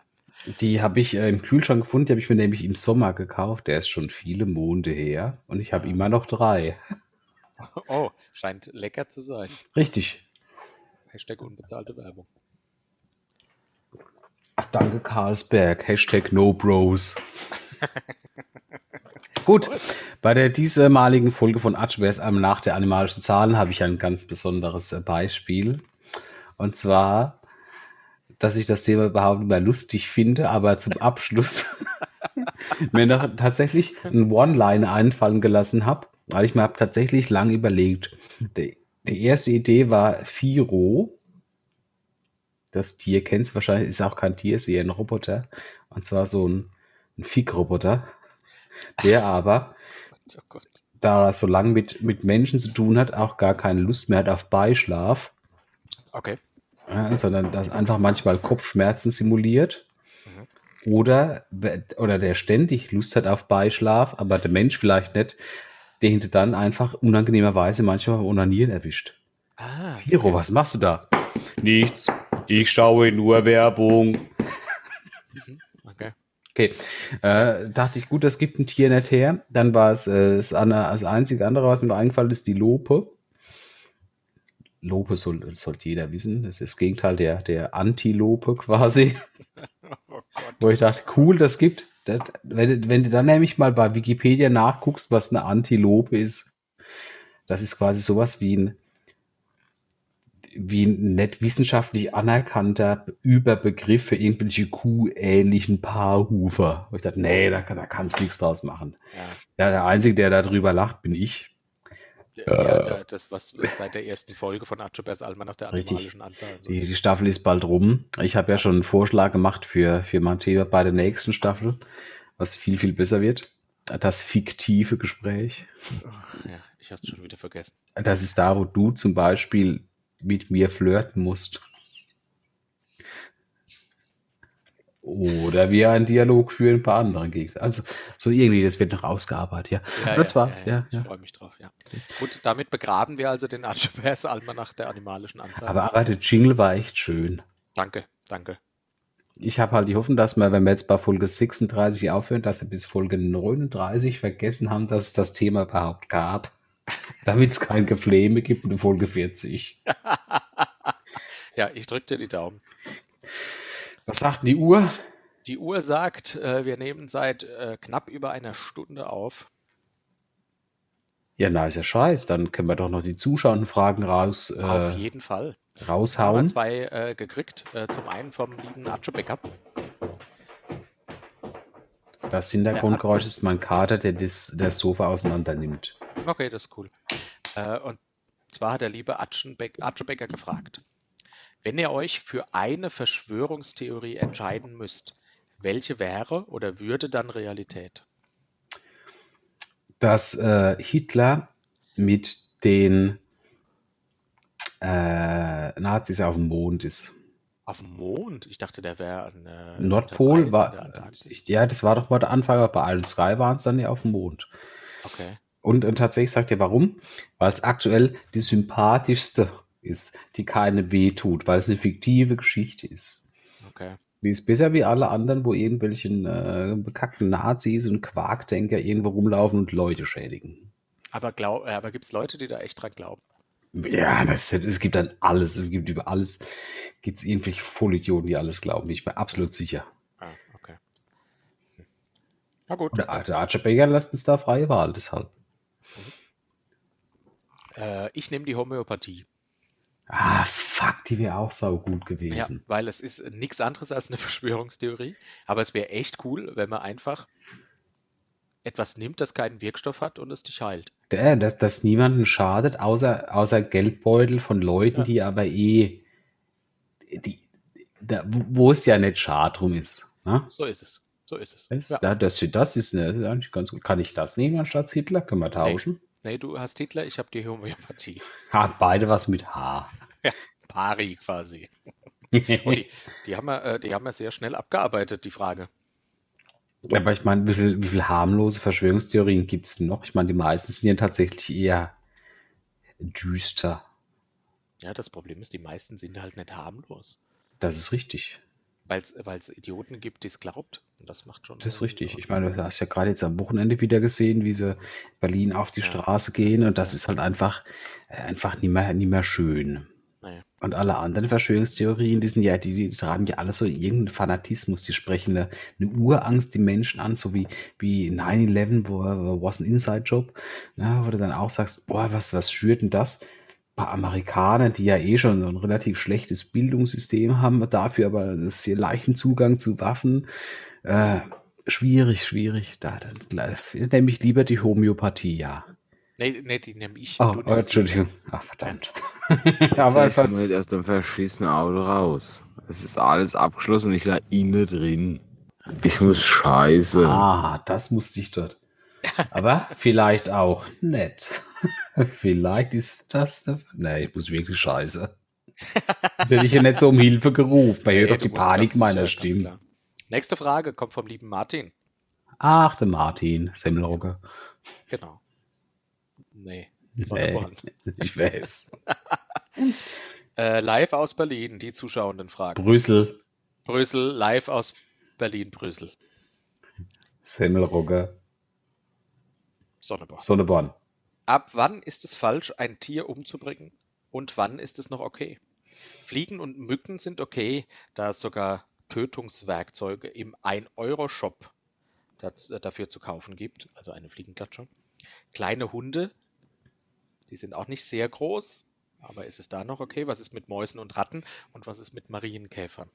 Die habe ich äh, im Kühlschrank gefunden, die habe ich mir nämlich im Sommer gekauft. Der ist schon viele Monde her und ich habe immer noch drei. Oh, scheint lecker zu sein. Richtig. Hashtag unbezahlte Werbung. Ach, danke Carlsberg. Hashtag No Bros. Gut, bei der diesmaligen Folge von Atschbers einmal nach der animalischen Zahlen habe ich ein ganz besonderes äh, Beispiel. Und zwar, dass ich das Thema überhaupt nicht mehr lustig finde, aber zum Abschluss mir noch tatsächlich ein One-Line einfallen gelassen habe, weil ich mir hab tatsächlich lang überlegt. Die, die erste Idee war Firo. Das Tier kennst du wahrscheinlich, ist auch kein Tier, ist eher ein Roboter. Und zwar so ein, ein Fick-Roboter, der aber, Oh da er so lange mit, mit Menschen zu tun hat, auch gar keine Lust mehr hat auf Beischlaf, Okay. ja, sondern das einfach manchmal Kopfschmerzen simuliert. Oder, oder der ständig Lust hat auf Beischlaf, aber der Mensch vielleicht nicht, der hinter dann einfach unangenehmerweise manchmal Onanieren erwischt. Ah, Hiro, was machst du da? Nichts. Ich schaue nur Werbung. okay. Okay. Äh, dachte ich, gut, das gibt ein Tier nicht her. Dann war es äh, das, das einzige andere, was mir noch eingefallen ist, die Lope. Lope soll, sollte jeder wissen. Das ist das Gegenteil der, der Antilope quasi. Oh. Wo ich dachte, cool, das gibt. Das, wenn, du- wenn du dann nämlich mal bei Wikipedia nachguckst, was eine Antilope ist, das ist quasi sowas wie ein, wie ein nicht wissenschaftlich anerkannter Überbegriff für irgendwelche kuhähnlichen Paarhufer. Wo ich dachte, nee, da, kann- da kannst du nichts draus machen. Ja. Ja, der Einzige, der darüber lacht, bin ich. Ja, da- das, was seit der ersten Folge von Atschebärs Almanach der Richtig. animalischen Anzahl. So Die, ist. die Staffel ist bald rum. Ich habe ja schon einen Vorschlag gemacht für, für mein Thema bei der nächsten Staffel, was viel, viel besser wird. Das fiktive Gespräch. Ja, ich hab's schon wieder vergessen. Das ist da, wo du zum Beispiel mit mir flirten musst. Oder wir einen Dialog führen bei anderen Gegnern. Also so irgendwie, das wird noch ausgearbeitet, ja. Ja, das ja, war's, ja, Ich ja. freue mich drauf, ja. Gut, damit begraben wir also den Atschebärs Almanach der animalischen Anzahl. Aber, aber der Jingle war echt schön. Danke, danke. Ich habe halt die Hoffnung, dass wir, wenn wir jetzt bei Folge 36 aufhören, dass wir bis Folge 39 vergessen haben, dass es das Thema überhaupt gab. Damit es kein Gefleme gibt in Folge 40. Ja, ich drücke dir die Daumen. Was sagt die Uhr? Die Uhr sagt, äh, wir nehmen seit äh, knapp über einer Stunde auf. Ja, nicer Scheiß. Dann können wir doch noch die Zuschauerfragen raus, Auf äh, jeden Fall. Haben wir raushauen. zwei äh, gekriegt. Äh, zum einen vom lieben Atschebecker. Das Hintergrundgeräusch ist mein Kater, der das, das Sofa auseinander nimmt. Okay, das ist cool. Äh, und zwar hat der liebe Atschenbeck, Atschebecker gefragt, wenn ihr euch für eine Verschwörungstheorie entscheiden müsst, welche wäre oder würde dann Realität? Dass äh, Hitler mit den äh, Nazis auf dem Mond ist. Auf dem Mond? Ich dachte, der wäre an äh, Nordpol war. Ja, das war doch mal der Anfang, aber bei Iron Sky waren es dann ja auf dem Mond. Okay. Und, und tatsächlich sagt er, warum? Weil es aktuell die sympathischste ist, die keine weh tut, weil es eine fiktive Geschichte ist. Okay. Die ist besser wie alle anderen, wo irgendwelchen äh, bekackten Nazis und Quarkdenker irgendwo rumlaufen und Leute schädigen. Aber, glaub, äh, aber gibt es Leute, die da echt dran glauben? Ja, das, es gibt dann alles, es gibt über alles, gibt es irgendwelche Vollidioten, die alles glauben. Ich bin absolut sicher. Ah, okay. Hm. Na gut. Der, der Archer Baker lässt uns da freie Wahl, deshalb. Äh, ich nehme die Homöopathie. Ah, fuck, die wäre auch saugut Ja, gewesen. weil es ist nichts anderes als eine Verschwörungstheorie. Aber es wäre echt cool, wenn man einfach etwas nimmt, das keinen Wirkstoff hat und es dich heilt. Dass das niemanden schadet, außer, außer Geldbeutel von Leuten, Ja. die aber eh, die, da, wo es ja nicht schad drum ist. Ne? So ist es. So ist es. Das, ja. da- das, das ist, eine, das ist eigentlich ganz gut. Kann ich das nehmen anstatt Hitler? Können wir tauschen? Nee, du hast Hitler, ich habe die Homöopathie. Hat beide was mit H. Pari quasi. Die, die, haben wir, äh, die haben wir sehr schnell abgearbeitet, die Frage. Aber ich meine, wie viel, wie viel harmlose Verschwörungstheorien gibt es noch? Ich meine, die meisten sind ja tatsächlich eher düster. Ja, das Problem ist, die meisten sind halt nicht harmlos. Das ist richtig. Weil es Idioten gibt, die es glaubt. Und das macht schon. Das ist richtig. Ich meine, du hast ja gerade jetzt am Wochenende wieder gesehen, wie sie Berlin auf die Ja. Straße gehen und das ist halt einfach, äh, einfach nicht mehr, nicht mehr schön. Naja. Und alle anderen Verschwörungstheorien, die sind ja, die, die tragen ja alle so irgendeinen Fanatismus, die sprechen eine, eine Urangst die Menschen an, so wie, wie 9-11, wo, wo was ein Inside-Job, ne, wo du dann auch sagst, boah, was, was schürt denn das? Bei Amerikanern, die ja eh schon so ein relativ schlechtes Bildungssystem haben, dafür aber das hier leichten Zugang zu Waffen, äh, schwierig, schwierig. Da, dann nehme ich lieber die Homöopathie, ja. Nee, nee, die nehme ich. Oh, du oh. Entschuldigung. Ach, verdammt. Aber aber ich komme fast, nicht aus dem verschissenen Auto raus. Es ist alles abgeschlossen und ich lag innen drin. Ich muss scheiße. Ah, das musste ich dort. Aber vielleicht auch nett. vielleicht ist das. der- Nee, ich muss wirklich scheiße. Hätte ich ja nicht so um Hilfe gerufen. Hört Nee, doch die Panik meiner sicher, ganz Stimme. Nächste Frage kommt vom lieben Martin. Ach, der Martin, Semmelrogge. Genau. Nee. Sonderborn. ich weiß. Äh, live aus Berlin, die Zuschauenden fragen. Brüssel, Brüssel, live aus Berlin, Brüssel. Semmelrogge, Sonneborn. Sonneborn. Ab wann ist es falsch, ein Tier umzubringen und wann ist es noch okay? Fliegen und Mücken sind okay, da es sogar Tötungswerkzeuge im 1-Euro-Shop das- äh, dafür zu kaufen gibt, also eine Fliegenklatsche. Kleine Hunde, die sind auch nicht sehr groß, aber ist es da noch okay? Was ist mit Mäusen und Ratten und was ist mit Marienkäfern?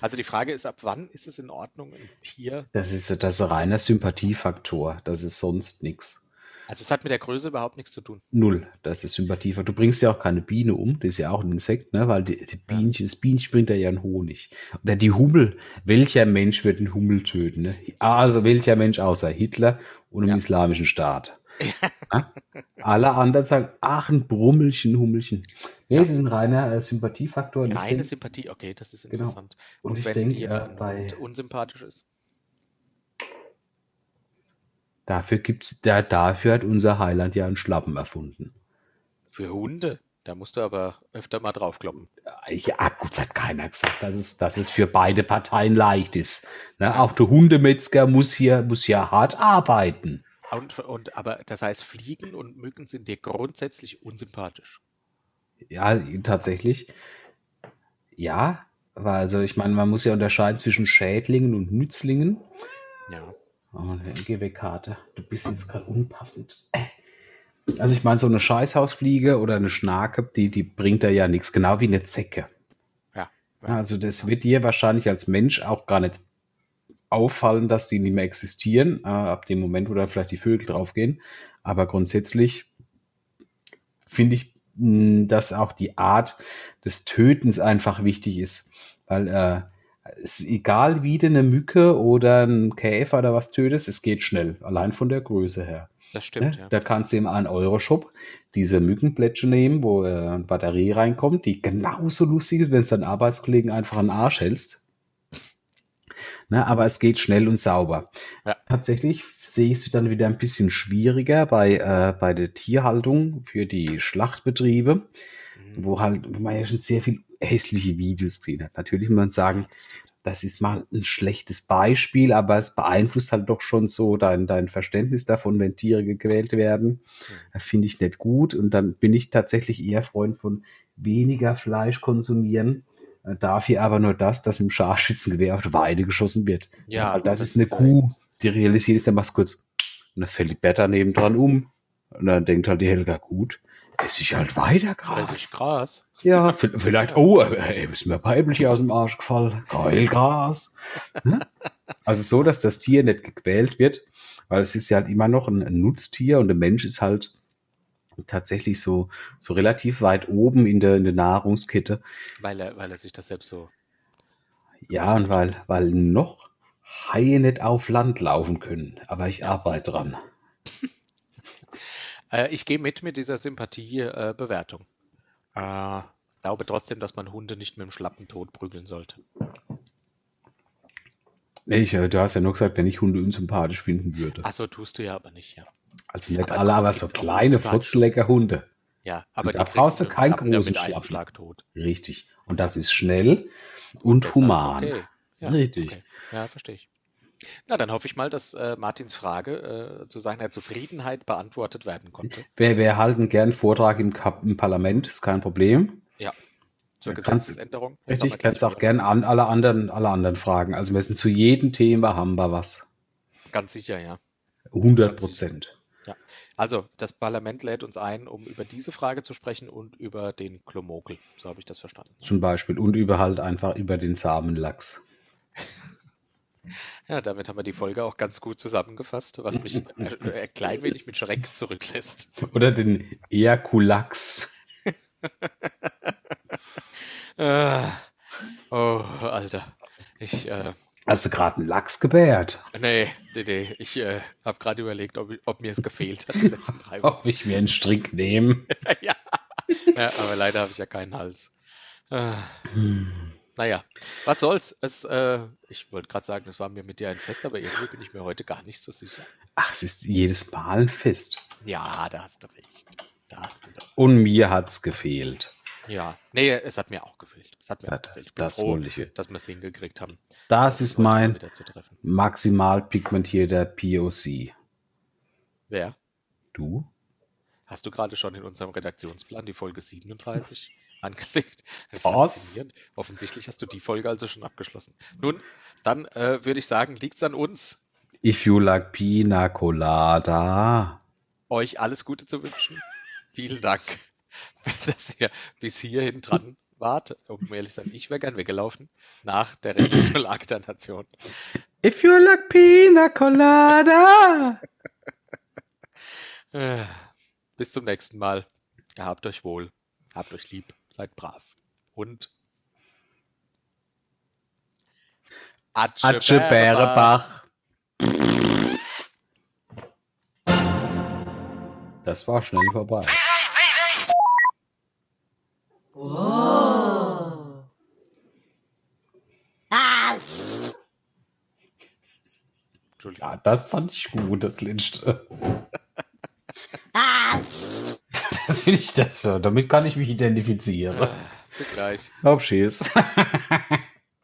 Also die Frage ist, ab wann ist es in Ordnung, ein Tier? Das ist, das ist ein reiner Sympathiefaktor. Das ist sonst nichts. Also es hat mit der Größe überhaupt nichts zu tun. Null, das ist Sympathiefaktor. Du bringst ja auch keine Biene um, das ist ja auch ein Insekt, ne? weil die, die Bienchen, das Bienchen bringt ja einen Honig. Oder die Hummel, welcher Mensch wird einen Hummel töten? Ne? Also welcher Mensch außer Hitler und dem Ja. islamischen Staat? Ja? Alle anderen sagen, ach, ein Brummelchen, Hummelchen. Nee, es ist ein reiner äh, Sympathiefaktor. Reine denk, Sympathie, okay, das ist Genau. interessant. Und Und, ich wenn denk, dir äh, bei- unsympathisch ist? Dafür gibt's, da, dafür hat unser Heiland ja einen Schlappen erfunden. Für Hunde? Da musst du aber öfter mal draufkloppen. Ja, gut, das hat keiner gesagt, dass es, dass es für beide Parteien leicht ist. Ne? Auch der Hundemetzger muss hier, muss hier hart arbeiten. Und, und, aber das heißt, Fliegen und Mücken sind dir grundsätzlich unsympathisch. Ja, tatsächlich. Ja, weil also ich meine, man muss ja unterscheiden zwischen Schädlingen und Nützlingen. Ja. Oh, geh weg, Karte. Du bist jetzt gerade unpassend. Äh. Also ich meine, so eine Scheißhausfliege oder eine Schnake, die, die bringt da ja nichts. Genau wie eine Zecke. Ja. Ja, Also das wird dir wahrscheinlich als Mensch auch gar nicht auffallen, dass die nicht mehr existieren, äh, ab dem Moment, wo da vielleicht die Vögel draufgehen. Aber grundsätzlich finde ich, mh, dass auch die Art des Tötens einfach wichtig ist. Weil äh, es ist egal, wie du eine Mücke oder einen Käfer oder was tötest, es geht schnell, allein von der Größe her. Das stimmt, Ne? ja. Da kannst du im 1-Euro-Shop diese Mückenplätsche nehmen, wo äh, eine Batterie reinkommt, die genauso lustig ist, wenn es deinen Arbeitskollegen einfach an den Arsch hältst. Ne, aber es geht schnell und sauber. Ja. Tatsächlich sehe ich es dann wieder ein bisschen schwieriger bei, äh, bei der Tierhaltung für die Schlachtbetriebe, Mhm. wo halt, wo man ja schon sehr viel hässliche Videos gesehen hat. Natürlich muss man sagen, das ist mal ein schlechtes Beispiel, aber es beeinflusst halt doch schon so dein, dein Verständnis davon, wenn Tiere gequält werden. Das Finde ich nicht gut. Und dann bin ich tatsächlich eher Freund von weniger Fleisch konsumieren. Äh, Dafür aber nur das, dass mit dem Scharfschützengewehr auf die Weide geschossen wird. Ja, Weil das, das ist eine ja Kuh, eben- die realisiert ist, dann machst kurz. Und dann fällt die Bertha nebendran um. Und dann denkt halt die Helga, gut, esse ich halt weiter Das ist Gras. Gras. Ja, vielleicht, oh, äh, ey, ist mir weiblich aus dem Arsch gefallen. Geil, Gras. Ne? Also so, dass das Tier nicht gequält wird, weil es ist ja halt immer noch ein, ein Nutztier und der Mensch ist halt tatsächlich so, so relativ weit oben in der, in der Nahrungskette. Weil er, weil er sich das selbst so. Ja, und weil, weil noch Haie nicht auf Land laufen können. Aber ich arbeite dran. Äh, ich gehe mit mit dieser Sympathie-Bewertung. Äh, glaube trotzdem, dass man Hunde nicht mit dem Schlappen tot prügeln sollte. Nee, ich, äh, du hast ja nur gesagt, wenn ich Hunde unsympathisch finden würde. Achso, tust du ja aber nicht, ja. Also nicht aber alle, aber so kleine, furzlecker Hunde. Ja, aber da die brauchst du keinen großen Schlappen. Schlag tot. Richtig. Und das ist schnell und Deshalb, human. Okay. Ja, Richtig. Okay. Ja, verstehe ich. Na, dann hoffe ich mal, dass äh, Martins Frage äh, zu seiner Zufriedenheit beantwortet werden konnte. Wir, wir halten gern Vortrag im, Kap im Parlament, ist kein Problem. Ja. Zur Ja, kannst- Gesetzesänderung. Haben Richtig, kannst gleich auch gern an alle anderen, alle anderen fragen. Also wir sind zu jedem Thema haben wir was. Ganz sicher, ja. 100 Prozent. Also, das Parlament lädt uns ein, um über diese Frage zu sprechen und über den Klomokel. So habe ich das verstanden. Zum Beispiel. Und über halt einfach über den Samenlachs. Ja, damit haben wir die Folge auch ganz gut zusammengefasst, was mich ein ein klein wenig mit Schreck zurücklässt. Oder den Eakulax. Äh, oh, Alter. Ich, äh, Hast du gerade einen Lachs gebärt? nee, nee, nee. Ich äh, habe gerade überlegt, ob, ob mir es gefehlt hat die letzten drei Wochen. Ob ich mir einen Strick nehme? ja. ja, aber leider habe ich ja keinen Hals. Äh, naja, was soll's? Es, äh, ich wollte gerade sagen, es war mir mit dir ein Fest, aber irgendwie bin ich mir heute gar nicht so sicher. Ach, es ist jedes Mal ein Fest. Ja, da hast du recht. Da hast du doch. Und mir hat's gefehlt. Ja, nee, es hat mir auch gefehlt. Es hat mir Ja, das- gefehlt. Das froh, ich. dass wir es hingekriegt haben. Das ist mein maximal pigmentierter POC. Wer? Du? Hast du gerade schon in unserem Redaktionsplan die Folge 37 angelegt? Was? Faszinierend. Offensichtlich hast du die Folge also schon abgeschlossen. Nun, dann äh, würde ich sagen, liegt's an uns, If you like Pina Colada. euch alles Gute zu wünschen. Vielen Dank, dass ihr bis hierhin dran wart. Um ehrlich zu sein, ich wäre gern weggelaufen nach der Rede zur Lage der Nation. If you like Pina Colada. Äh, Bis zum nächsten Mal. Gehabt euch wohl. Habt euch lieb. Seid brav. Und Atsche, Atsche Bärebach. Das war schnell vorbei. Entschuldigung. Ja, das fand ich gut, das Linchte. Das finde ich das. Damit kann ich mich identifizieren. Bis gleich. Tschüss.